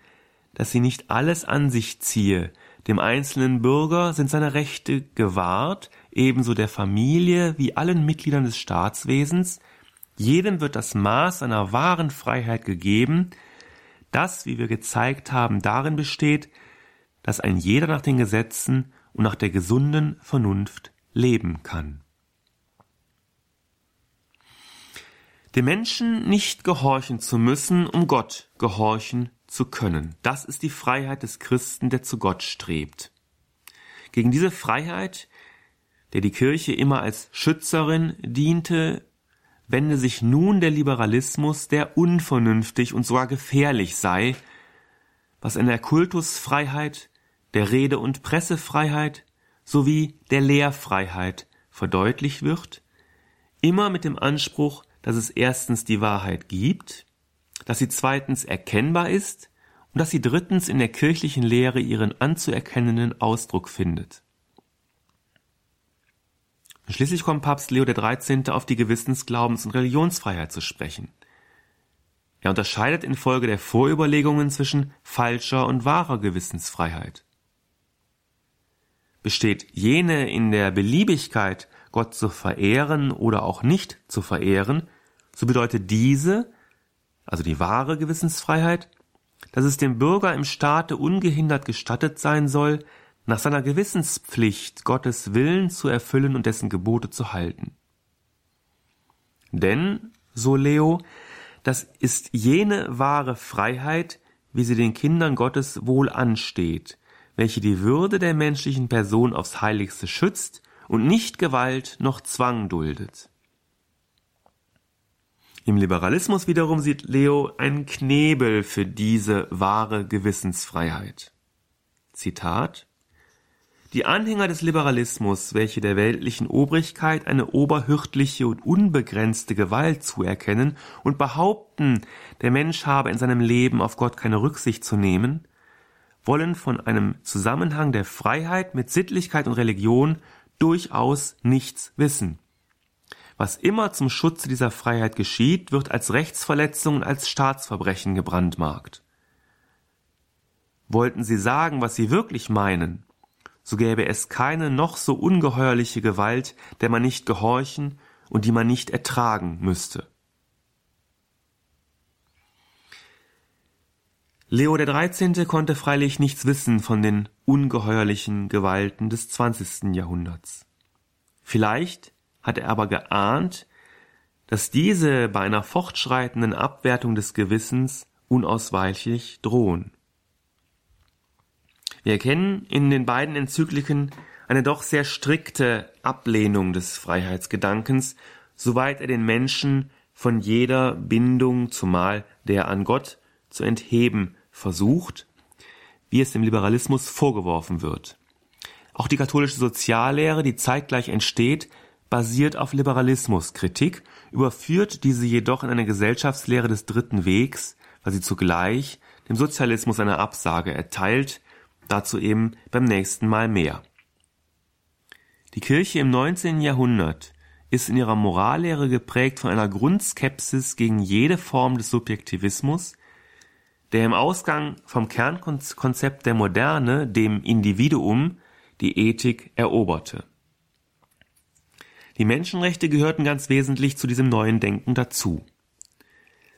dass sie nicht alles an sich ziehe, dem einzelnen Bürger sind seine Rechte gewahrt, ebenso der Familie wie allen Mitgliedern des Staatswesens, jedem wird das Maß seiner wahren Freiheit gegeben, das, wie wir gezeigt haben, darin besteht, dass ein jeder nach den Gesetzen und nach der gesunden Vernunft leben kann. Dem Menschen nicht gehorchen zu müssen, um Gott gehorchen zu können. Das ist die Freiheit des Christen, der zu Gott strebt. Gegen diese Freiheit, der die Kirche immer als Schützerin diente, wende sich nun der Liberalismus, der unvernünftig und sogar gefährlich sei, was in der Kultusfreiheit, der Rede- und Pressefreiheit sowie der Lehrfreiheit verdeutlicht wird, immer mit dem Anspruch, dass es erstens die Wahrheit gibt, dass sie zweitens erkennbar ist und dass sie drittens in der kirchlichen Lehre ihren anzuerkennenden Ausdruck findet. Schließlich kommt Papst Leo XIII. auf die Gewissens-, Glaubens- und Religionsfreiheit zu sprechen. Er unterscheidet infolge der Vorüberlegungen zwischen falscher und wahrer Gewissensfreiheit. Besteht jene in der Beliebigkeit, Gott zu verehren oder auch nicht zu verehren, so bedeutet diese, also die wahre Gewissensfreiheit, dass es dem Bürger im Staate ungehindert gestattet sein soll, nach seiner Gewissenspflicht Gottes Willen zu erfüllen und dessen Gebote zu halten. Denn, so Leo, das ist jene wahre Freiheit, wie sie den Kindern Gottes wohl ansteht, welche die Würde der menschlichen Person aufs Heiligste schützt und nicht Gewalt noch Zwang duldet. Im Liberalismus wiederum sieht Leo einen Knebel für diese wahre Gewissensfreiheit. Zitat Die Anhänger des Liberalismus, welche der weltlichen Obrigkeit eine oberhürtliche und unbegrenzte Gewalt zuerkennen und behaupten, der Mensch habe in seinem Leben auf Gott keine Rücksicht zu nehmen, wollen von einem Zusammenhang der Freiheit mit Sittlichkeit und Religion durchaus nichts wissen. Was immer zum Schutze dieser Freiheit geschieht, wird als Rechtsverletzung und als Staatsverbrechen gebrandmarkt. Wollten sie sagen, was sie wirklich meinen, so gäbe es keine noch so ungeheuerliche Gewalt, der man nicht gehorchen und die man nicht ertragen müsste. Leo 13. konnte freilich nichts wissen von den ungeheuerlichen Gewalten des 20. Jahrhunderts. Vielleicht hat er aber geahnt, dass diese bei einer fortschreitenden Abwertung des Gewissens unausweichlich drohen. Wir erkennen in den beiden Enzykliken eine doch sehr strikte Ablehnung des Freiheitsgedankens, soweit er den Menschen von jeder Bindung, zumal der an Gott, zu entheben versucht, wie es dem Liberalismus vorgeworfen wird. Auch die katholische Soziallehre, die zeitgleich entsteht, basiert auf Liberalismuskritik, überführt diese jedoch in eine Gesellschaftslehre des dritten Wegs, weil sie zugleich dem Sozialismus eine Absage erteilt, dazu eben beim nächsten Mal mehr. Die Kirche im 19. Jahrhundert ist in ihrer Morallehre geprägt von einer Grundskepsis gegen jede Form des Subjektivismus, der im Ausgang vom Kernkonzept der Moderne, dem Individuum, die Ethik eroberte. Die Menschenrechte gehörten ganz wesentlich zu diesem neuen Denken dazu.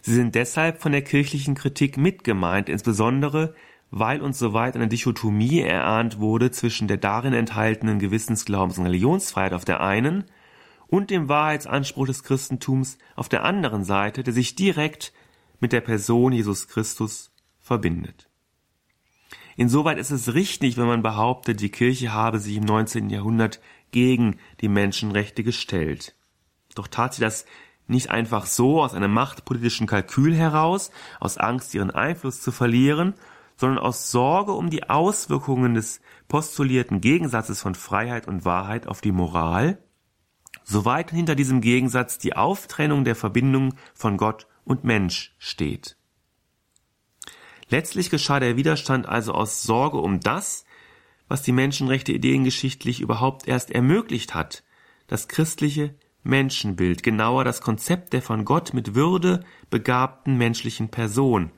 Sie sind deshalb von der kirchlichen Kritik mitgemeint, insbesondere weil uns soweit eine Dichotomie erahnt wurde zwischen der darin enthaltenen Gewissensglaubens- und Religionsfreiheit auf der einen und dem Wahrheitsanspruch des Christentums auf der anderen Seite, der sich direkt mit der Person Jesus Christus verbindet. Insoweit ist es richtig, wenn man behauptet, die Kirche habe sich im 19. Jahrhundert gegen die Menschenrechte gestellt. Doch tat sie das nicht einfach so aus einem machtpolitischen Kalkül heraus, aus Angst, ihren Einfluss zu verlieren, sondern aus Sorge um die Auswirkungen des postulierten Gegensatzes von Freiheit und Wahrheit auf die Moral, soweit hinter diesem Gegensatz die Auftrennung der Verbindung von Gott und Mensch steht. Letztlich geschah der Widerstand also aus Sorge um das, was die Menschenrechte ideengeschichtlich überhaupt erst ermöglicht hat, das christliche Menschenbild, genauer das Konzept der von Gott mit Würde begabten menschlichen Person,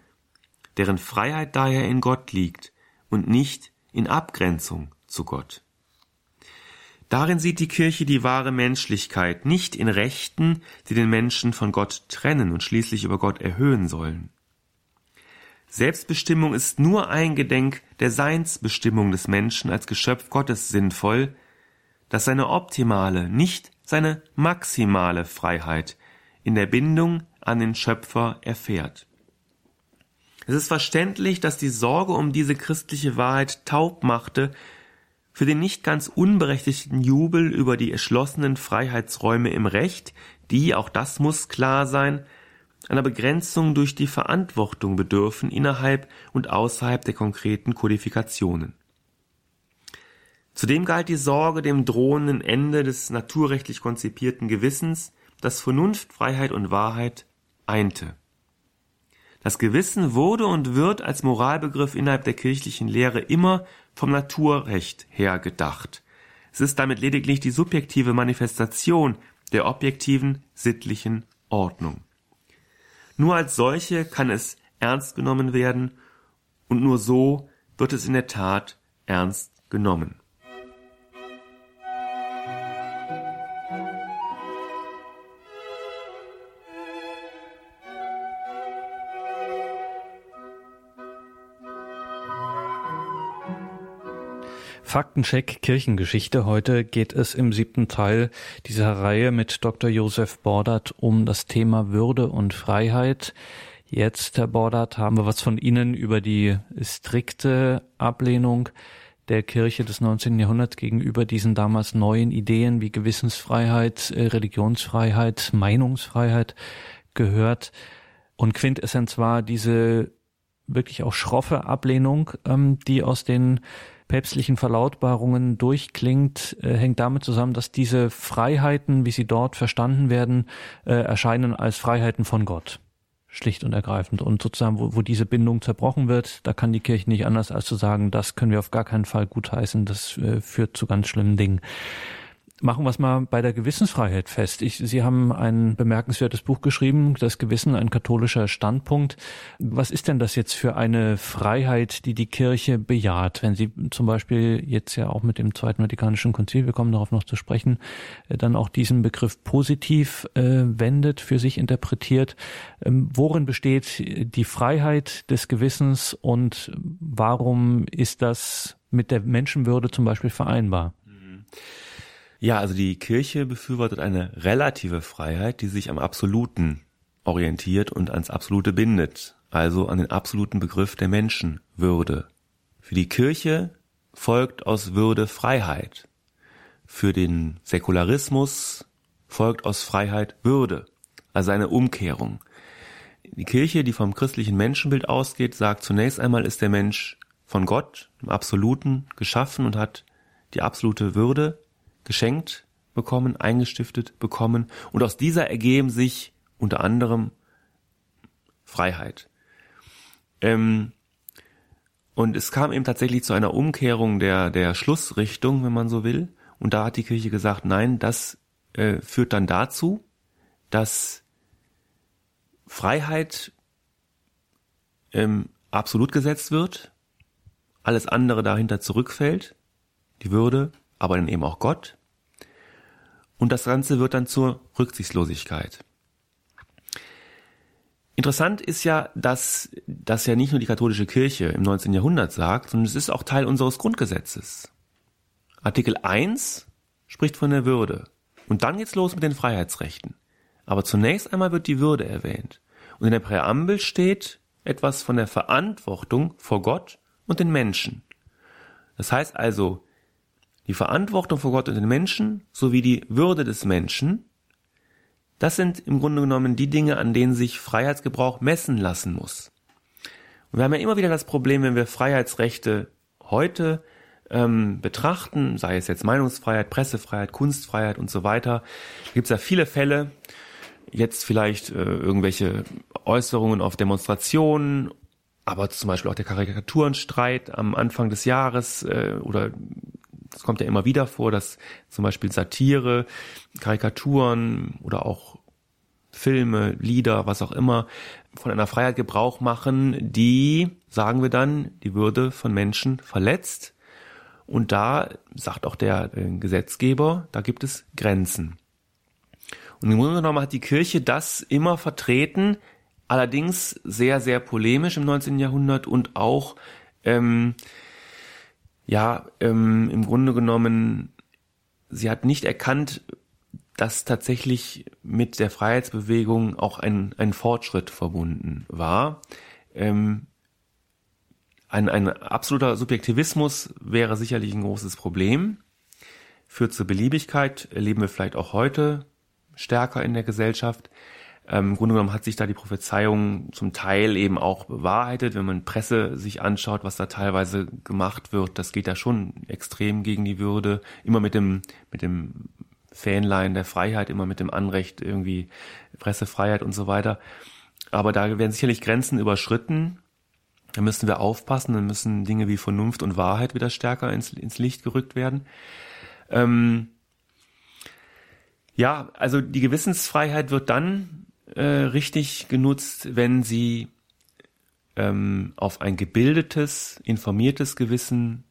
deren Freiheit daher in Gott liegt und nicht in Abgrenzung zu Gott. Darin sieht die Kirche die wahre Menschlichkeit, nicht in Rechten, die den Menschen von Gott trennen und schließlich über Gott erhöhen sollen. Selbstbestimmung ist nur ein Gedenk der Seinsbestimmung des Menschen als Geschöpf Gottes sinnvoll, dass seine optimale, nicht seine maximale Freiheit in der Bindung an den Schöpfer erfährt. Es ist verständlich, dass die Sorge um diese christliche Wahrheit taub machte für den nicht ganz unberechtigten Jubel über die erschlossenen Freiheitsräume im Recht, die, auch das muss klar sein, einer Begrenzung durch die Verantwortung bedürfen innerhalb und außerhalb der konkreten Kodifikationen. Zudem galt die Sorge dem drohenden Ende des naturrechtlich konzipierten Gewissens, das Vernunft, Freiheit und Wahrheit einte. Das Gewissen wurde und wird als Moralbegriff innerhalb der kirchlichen Lehre immer vom Naturrecht her gedacht. Es ist damit lediglich die subjektive Manifestation der objektiven sittlichen Ordnung. Nur als solche kann es ernst genommen werden und nur so wird es in der Tat ernst genommen. Faktencheck Kirchengeschichte. Heute geht es im siebten Teil dieser Reihe mit Dr. Josef Bordert um das Thema Würde und Freiheit. Jetzt, Herr Bordert, haben wir was von Ihnen über die strikte Ablehnung der Kirche des 19. Jahrhunderts gegenüber diesen damals neuen Ideen wie Gewissensfreiheit, äh, Religionsfreiheit, Meinungsfreiheit gehört. Und Quintessenz war diese wirklich auch schroffe Ablehnung, ähm, die aus den päpstlichen Verlautbarungen durchklingt, äh, hängt damit zusammen, dass diese Freiheiten, wie sie dort verstanden werden, äh, erscheinen als Freiheiten von Gott. Schlicht und ergreifend. Und sozusagen, wo, wo diese Bindung zerbrochen wird, da kann die Kirche nicht anders als zu sagen, das können wir auf gar keinen Fall gutheißen, das äh, führt zu ganz schlimmen Dingen. Machen wir es mal bei der Gewissensfreiheit fest. Ich, Sie haben ein bemerkenswertes Buch geschrieben, das Gewissen, ein katholischer Standpunkt. Was ist denn das jetzt für eine Freiheit, die die Kirche bejaht? Wenn Sie zum Beispiel jetzt ja auch mit dem Zweiten Vatikanischen Konzil, wir kommen darauf noch zu sprechen, äh, dann auch diesen Begriff positiv äh, wendet, für sich interpretiert. Ähm, worin besteht die Freiheit des Gewissens und warum ist das mit der Menschenwürde zum Beispiel vereinbar? Mhm. Ja, also die Kirche befürwortet eine relative Freiheit, die sich am Absoluten orientiert und ans Absolute bindet, also an den absoluten Begriff der Menschenwürde. Für die Kirche folgt aus Würde Freiheit. Für den Säkularismus folgt aus Freiheit Würde, also eine Umkehrung. Die Kirche, die vom christlichen Menschenbild ausgeht, sagt zunächst einmal ist der Mensch von Gott im Absoluten geschaffen und hat die absolute Würde geschenkt bekommen, eingestiftet bekommen und aus dieser ergeben sich unter anderem Freiheit. Ähm, und es kam eben tatsächlich zu einer Umkehrung der, der Schlussrichtung, wenn man so will. Und da hat die Kirche gesagt, nein, das äh, führt dann dazu, dass Freiheit ähm, absolut gesetzt wird, alles andere dahinter zurückfällt, die Würde, aber dann eben auch Gott. Und das Ganze wird dann zur Rücksichtslosigkeit. Interessant ist ja, dass das ja nicht nur die katholische Kirche im 19. Jahrhundert sagt, sondern es ist auch Teil unseres Grundgesetzes. Artikel 1 spricht von der Würde. Und dann geht's los mit den Freiheitsrechten. Aber zunächst einmal wird die Würde erwähnt. Und in der Präambel steht etwas von der Verantwortung vor Gott und den Menschen. Das heißt also, die Verantwortung vor Gott und den Menschen sowie die Würde des Menschen, das sind im Grunde genommen die Dinge, an denen sich Freiheitsgebrauch messen lassen muss. Und wir haben ja immer wieder das Problem, wenn wir Freiheitsrechte heute ähm, betrachten, sei es jetzt Meinungsfreiheit, Pressefreiheit, Kunstfreiheit und so weiter, gibt es ja viele Fälle, jetzt vielleicht äh, irgendwelche Äußerungen auf Demonstrationen, aber zum Beispiel auch der Karikaturenstreit am Anfang des Jahres äh, oder es kommt ja immer wieder vor, dass zum Beispiel Satire, Karikaturen oder auch Filme, Lieder, was auch immer, von einer Freiheit Gebrauch machen, die, sagen wir dann, die Würde von Menschen verletzt. Und da sagt auch der äh, Gesetzgeber, da gibt es Grenzen. Und im Grunde genommen hat die Kirche das immer vertreten, allerdings sehr, sehr polemisch im 19. Jahrhundert und auch, ähm, ja, ähm, im Grunde genommen, sie hat nicht erkannt, dass tatsächlich mit der Freiheitsbewegung auch ein, ein Fortschritt verbunden war. Ähm, ein, ein absoluter Subjektivismus wäre sicherlich ein großes Problem. Führt zur Beliebigkeit, erleben wir vielleicht auch heute stärker in der Gesellschaft. Ähm, Im Grunde genommen hat sich da die Prophezeiung zum Teil eben auch bewahrheitet. Wenn man Presse sich anschaut, was da teilweise gemacht wird, das geht ja schon extrem gegen die Würde. Immer mit dem, mit dem Fähnlein der Freiheit, immer mit dem Anrecht irgendwie Pressefreiheit und so weiter. Aber da werden sicherlich Grenzen überschritten. Da müssen wir aufpassen, dann müssen Dinge wie Vernunft und Wahrheit wieder stärker ins, ins Licht gerückt werden. Ähm, ja, also die Gewissensfreiheit wird dann äh, richtig genutzt, wenn sie ähm, auf ein gebildetes, informiertes Gewissen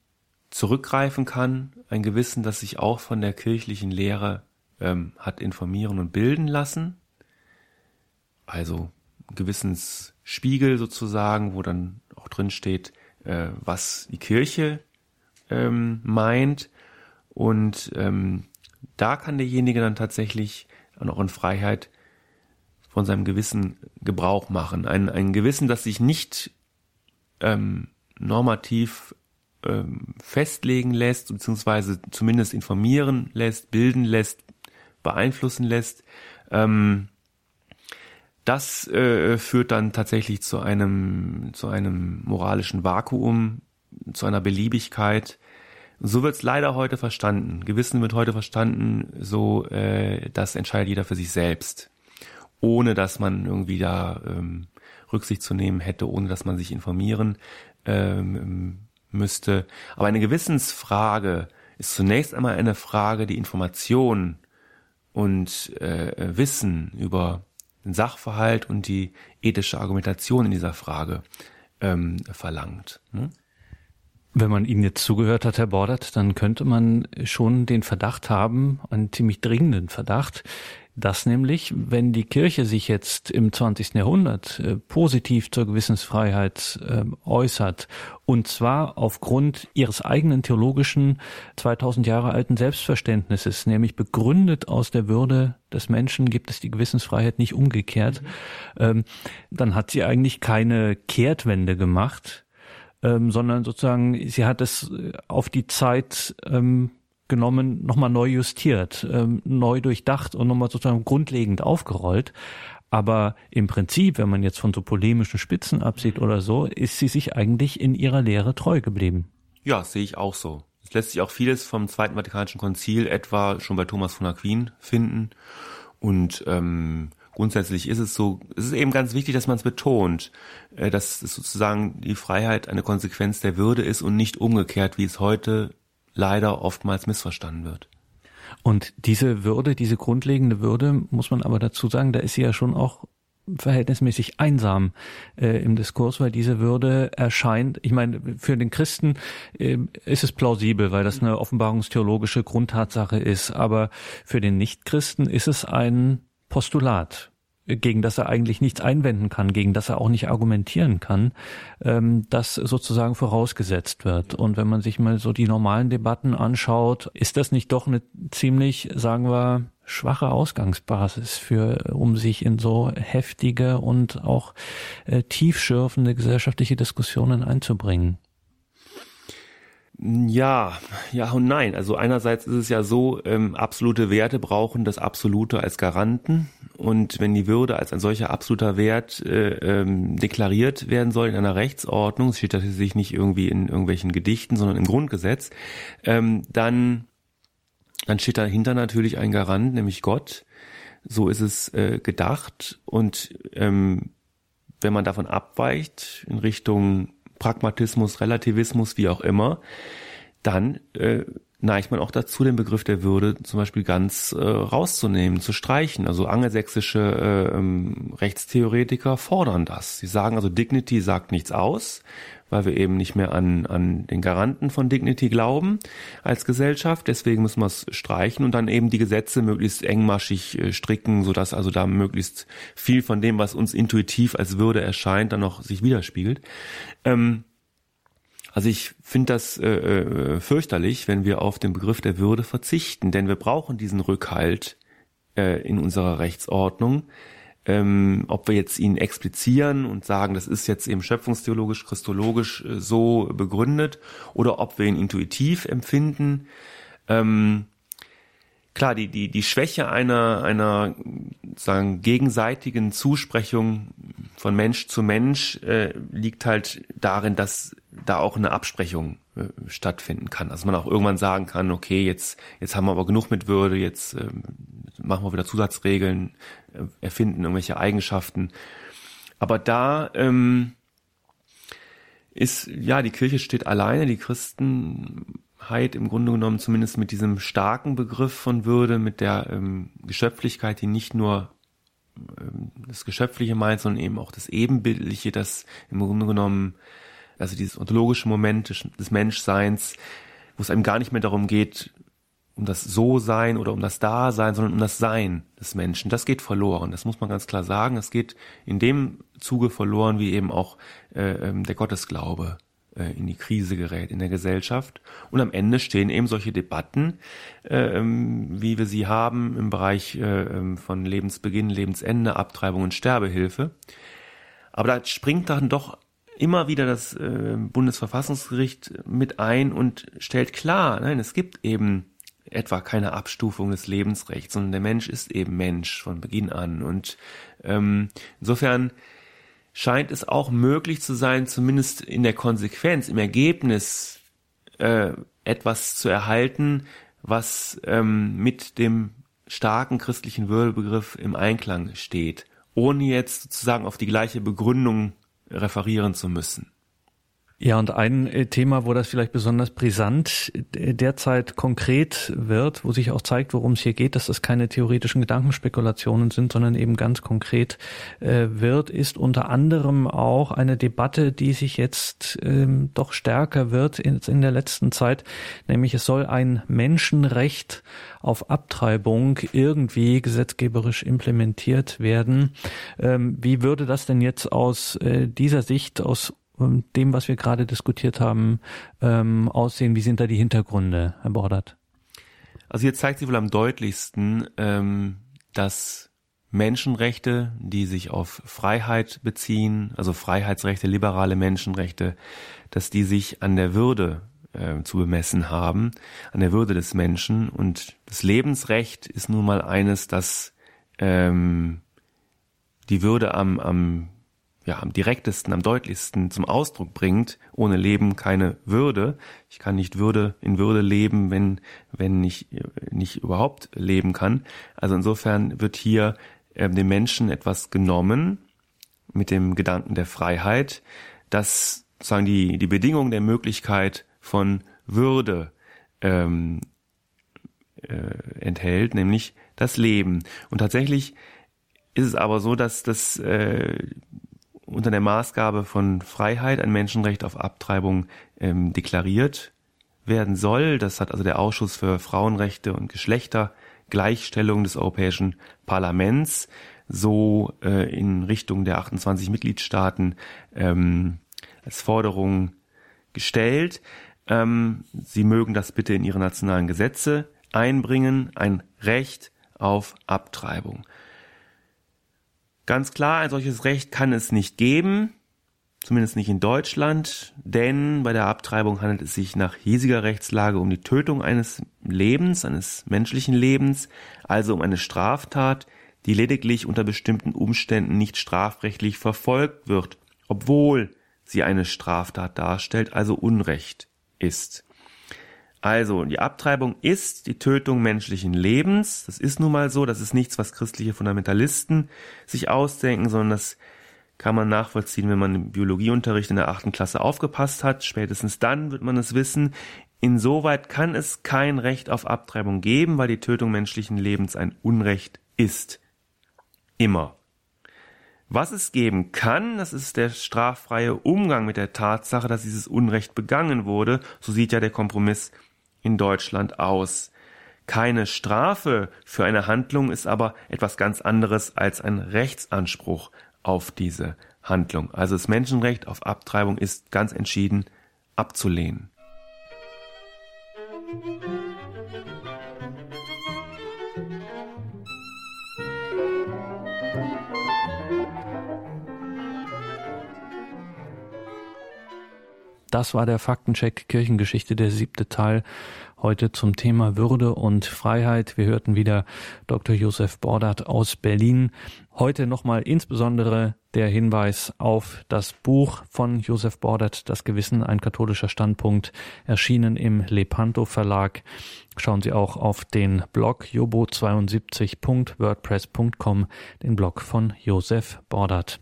zurückgreifen kann, ein Gewissen, das sich auch von der kirchlichen Lehre ähm, hat informieren und bilden lassen. Also Gewissensspiegel sozusagen, wo dann auch drin steht, äh, was die Kirche ähm, meint. Und ähm, da kann derjenige dann tatsächlich auch in Freiheit von seinem Gewissen Gebrauch machen. Ein, ein Gewissen, das sich nicht ähm, normativ ähm, festlegen lässt, beziehungsweise zumindest informieren lässt, bilden lässt, beeinflussen lässt. Ähm, das äh, führt dann tatsächlich zu einem, zu einem moralischen Vakuum, zu einer Beliebigkeit, so wird's leider heute verstanden. Gewissen wird heute verstanden, so äh, das entscheidet jeder für sich selbst, ohne dass man irgendwie da ähm, Rücksicht zu nehmen hätte, ohne dass man sich informieren ähm, müsste. Aber eine Gewissensfrage ist zunächst einmal eine Frage, die Information und äh, Wissen über den Sachverhalt und die ethische Argumentation in dieser Frage ähm, verlangt. Ne? Wenn man Ihnen jetzt zugehört hat, Herr Bordert, dann könnte man schon den Verdacht haben, einen ziemlich dringenden Verdacht, dass nämlich, wenn die Kirche sich jetzt im 20. Jahrhundert äh, positiv zur Gewissensfreiheit äh, äußert, und zwar aufgrund ihres eigenen theologischen 2000 Jahre alten Selbstverständnisses, nämlich begründet aus der Würde des Menschen gibt es die Gewissensfreiheit nicht umgekehrt, mhm. ähm, dann hat sie eigentlich keine Kehrtwende gemacht, ähm, sondern sozusagen sie hat es äh, auf die Zeit ähm, genommen, nochmal neu justiert, ähm, neu durchdacht und nochmal sozusagen grundlegend aufgerollt. Aber im Prinzip, wenn man jetzt von so polemischen Spitzen absieht oder so, ist sie sich eigentlich in ihrer Lehre treu geblieben. Ja, sehe ich auch so. Es lässt sich auch vieles vom Zweiten Vatikanischen Konzil etwa schon bei Thomas von Aquin finden. Und ähm, grundsätzlich ist es so, es ist eben ganz wichtig, dass man es betont, äh, dass es sozusagen die Freiheit eine Konsequenz der Würde ist und nicht umgekehrt, wie es heute leider oftmals missverstanden wird. Und diese Würde, diese grundlegende Würde, muss man aber dazu sagen, da ist sie ja schon auch verhältnismäßig einsam äh, im Diskurs, weil diese Würde erscheint, ich meine, für den Christen äh, ist es plausibel, weil das eine offenbarungstheologische Grundtatsache ist, aber für den Nichtchristen ist es ein Postulat. Gegen das er eigentlich nichts einwenden kann, gegen das er auch nicht argumentieren kann, ähm, das sozusagen vorausgesetzt wird. Und wenn man sich mal so die normalen Debatten anschaut, ist das nicht doch eine ziemlich, sagen wir, schwache Ausgangsbasis für, um sich in so heftige und auch äh, tiefschürfende gesellschaftliche Diskussionen einzubringen. Ja, ja und nein. Also einerseits ist es ja so, ähm, absolute Werte brauchen das Absolute als Garanten. Und wenn die Würde als ein solcher absoluter Wert äh, ähm, deklariert werden soll in einer Rechtsordnung, steht das sich nicht irgendwie in irgendwelchen Gedichten, sondern im Grundgesetz, ähm, dann, dann steht dahinter natürlich ein Garant, nämlich Gott. So ist es äh, gedacht. Und ähm, wenn man davon abweicht in Richtung Pragmatismus, Relativismus, wie auch immer, dann äh, neigt man auch dazu, den Begriff der Würde zum Beispiel ganz äh, rauszunehmen, zu streichen. Also angelsächsische äh, ähm, Rechtstheoretiker fordern das. Sie sagen also, Dignity sagt nichts aus, weil wir eben nicht mehr an, an den Garanten von Dignity glauben als Gesellschaft. Deswegen müssen wir es streichen und dann eben die Gesetze möglichst engmaschig äh, stricken, sodass also da möglichst viel von dem, was uns intuitiv als Würde erscheint, dann noch sich widerspiegelt. Ähm, also ich finde das äh, äh, fürchterlich, wenn wir auf den Begriff der Würde verzichten, denn wir brauchen diesen Rückhalt äh, in unserer Rechtsordnung. Ähm, ob wir jetzt ihn explizieren und sagen, das ist jetzt eben schöpfungstheologisch, christologisch äh, so begründet, oder ob wir ihn intuitiv empfinden. Ähm, klar, die, die, die Schwäche einer, einer sagen, gegenseitigen Zusprechung von Mensch zu Mensch äh, liegt halt darin, dass da auch eine Absprechung stattfinden kann. Also man auch irgendwann sagen kann, okay, jetzt, jetzt haben wir aber genug mit Würde, jetzt äh, machen wir wieder Zusatzregeln, äh, erfinden irgendwelche Eigenschaften. Aber da ähm, ist, ja, die Kirche steht alleine, die Christenheit im Grunde genommen zumindest mit diesem starken Begriff von Würde, mit der ähm, Geschöpflichkeit, die nicht nur ähm, das Geschöpfliche meint, sondern eben auch das Ebenbildliche, das im Grunde genommen also dieses ontologische Moment des, des Menschseins, wo es einem gar nicht mehr darum geht, um das So-Sein oder um das Dasein, sondern um das Sein des Menschen. Das geht verloren. Das muss man ganz klar sagen. Das geht in dem Zuge verloren, wie eben auch äh, ähm, der Gottesglaube äh, in die Krise gerät in der Gesellschaft. Und am Ende stehen eben solche Debatten, äh, ähm, wie wir sie haben im Bereich äh, ähm, von Lebensbeginn, Lebensende, Abtreibung und Sterbehilfe. Aber da springt dann doch immer wieder das äh, Bundesverfassungsgericht mit ein und stellt klar, nein, es gibt eben etwa keine Abstufung des Lebensrechts, sondern der Mensch ist eben Mensch von Beginn an. Und ähm, insofern scheint es auch möglich zu sein, zumindest in der Konsequenz, im Ergebnis äh, etwas zu erhalten, was ähm, mit dem starken christlichen Würdebegriff im Einklang steht, ohne jetzt sozusagen auf die gleiche Begründung referieren zu müssen. Ja, und ein äh, Thema, wo das vielleicht besonders brisant äh, derzeit konkret wird, wo sich auch zeigt, worum es hier geht, dass das keine theoretischen Gedankenspekulationen sind, sondern eben ganz konkret äh, wird, ist unter anderem auch eine Debatte, die sich jetzt ähm, doch stärker wird in, in der letzten Zeit, nämlich es soll ein Menschenrecht auf Abtreibung irgendwie gesetzgeberisch implementiert werden. Ähm, wie würde das denn jetzt aus äh, dieser Sicht, aus dem, was wir gerade diskutiert haben, ähm, aussehen? Wie sind da die Hintergründe, Herr Bordert? Also hier zeigt sich wohl am deutlichsten, ähm, dass Menschenrechte, die sich auf Freiheit beziehen, also Freiheitsrechte, liberale Menschenrechte, dass die sich an der Würde äh, zu bemessen haben, an der Würde des Menschen. Und das Lebensrecht ist nun mal eines, das ähm, die Würde am, am ja, am direktesten, am deutlichsten zum Ausdruck bringt, ohne Leben keine Würde. Ich kann nicht Würde in Würde leben, wenn, wenn ich nicht überhaupt leben kann. Also insofern wird hier äh, dem Menschen etwas genommen mit dem Gedanken der Freiheit, das sozusagen die, die Bedingung der Möglichkeit von Würde ähm, äh, enthält, nämlich das Leben. Und tatsächlich ist es aber so, dass das äh, unter der Maßgabe von Freiheit ein Menschenrecht auf Abtreibung ähm, deklariert werden soll. Das hat also der Ausschuss für Frauenrechte und Geschlechtergleichstellung des Europäischen Parlaments so äh, in Richtung der 28 Mitgliedstaaten ähm, als Forderung gestellt. Ähm, sie mögen das bitte in ihre nationalen Gesetze einbringen, ein Recht auf Abtreibung. Ganz klar, ein solches Recht kann es nicht geben, zumindest nicht in Deutschland, denn bei der Abtreibung handelt es sich nach hiesiger Rechtslage um die Tötung eines Lebens, eines menschlichen Lebens, also um eine Straftat, die lediglich unter bestimmten Umständen nicht strafrechtlich verfolgt wird, obwohl sie eine Straftat darstellt, also Unrecht ist. Also, die Abtreibung ist die Tötung menschlichen Lebens. Das ist nun mal so. Das ist nichts, was christliche Fundamentalisten sich ausdenken, sondern das kann man nachvollziehen, wenn man im Biologieunterricht in der achten Klasse aufgepasst hat. Spätestens dann wird man es wissen. Insoweit kann es kein Recht auf Abtreibung geben, weil die Tötung menschlichen Lebens ein Unrecht ist. Immer. Was es geben kann, das ist der straffreie Umgang mit der Tatsache, dass dieses Unrecht begangen wurde. So sieht ja der Kompromiss in Deutschland aus. Keine Strafe für eine Handlung ist aber etwas ganz anderes als ein Rechtsanspruch auf diese Handlung. Also das Menschenrecht auf Abtreibung ist ganz entschieden abzulehnen. Das war der Faktencheck Kirchengeschichte, der siebte Teil. Heute zum Thema Würde und Freiheit. Wir hörten wieder Dr. Josef Bordert aus Berlin. Heute nochmal insbesondere der Hinweis auf das Buch von Josef Bordert, Das Gewissen, ein katholischer Standpunkt, erschienen im Lepanto Verlag. Schauen Sie auch auf den Blog jobo72.wordpress.com, den Blog von Josef Bordert.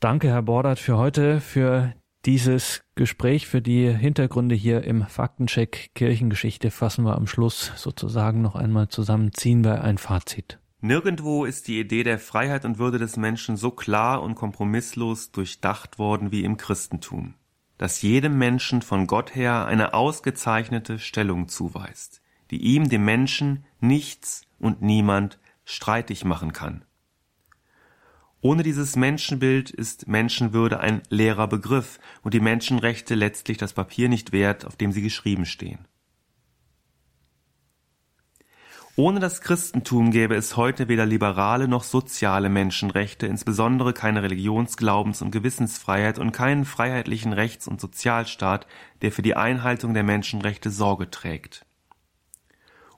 Danke, Herr Bordert, für heute, für dieses Gespräch für die Hintergründe hier im Faktencheck Kirchengeschichte fassen wir am Schluss sozusagen noch einmal zusammen, ziehen wir ein Fazit. Nirgendwo ist die Idee der Freiheit und Würde des Menschen so klar und kompromisslos durchdacht worden wie im Christentum, das jedem Menschen von Gott her eine ausgezeichnete Stellung zuweist, die ihm, dem Menschen, nichts und niemand streitig machen kann. Ohne dieses Menschenbild ist Menschenwürde ein leerer Begriff und die Menschenrechte letztlich das Papier nicht wert, auf dem sie geschrieben stehen. Ohne das Christentum gäbe es heute weder liberale noch soziale Menschenrechte, insbesondere keine Religions-, Glaubens- und Gewissensfreiheit und keinen freiheitlichen Rechts- und Sozialstaat, der für die Einhaltung der Menschenrechte Sorge trägt.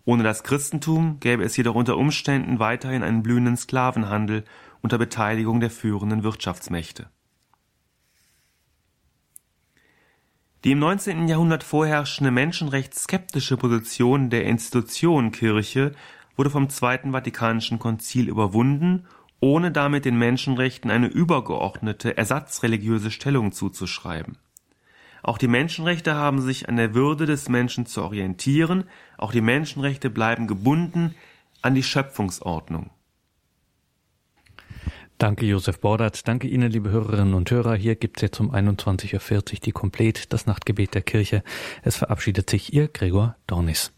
Ohne das Christentum gäbe es jedoch unter Umständen weiterhin einen blühenden Sklavenhandel unter Beteiligung der führenden Wirtschaftsmächte. Die im 19. Jahrhundert vorherrschende menschenrechtsskeptische Position der Institution Kirche wurde vom Zweiten Vatikanischen Konzil überwunden, ohne damit den Menschenrechten eine übergeordnete ersatzreligiöse Stellung zuzuschreiben. Auch die Menschenrechte haben sich an der Würde des Menschen zu orientieren, auch die Menschenrechte bleiben gebunden an die Schöpfungsordnung. Danke, Josef Bordert. Danke Ihnen, liebe Hörerinnen und Hörer. Hier gibt's jetzt um 21.40 Uhr die Komplett, das Nachtgebet der Kirche. Es verabschiedet sich Ihr Gregor Dornis.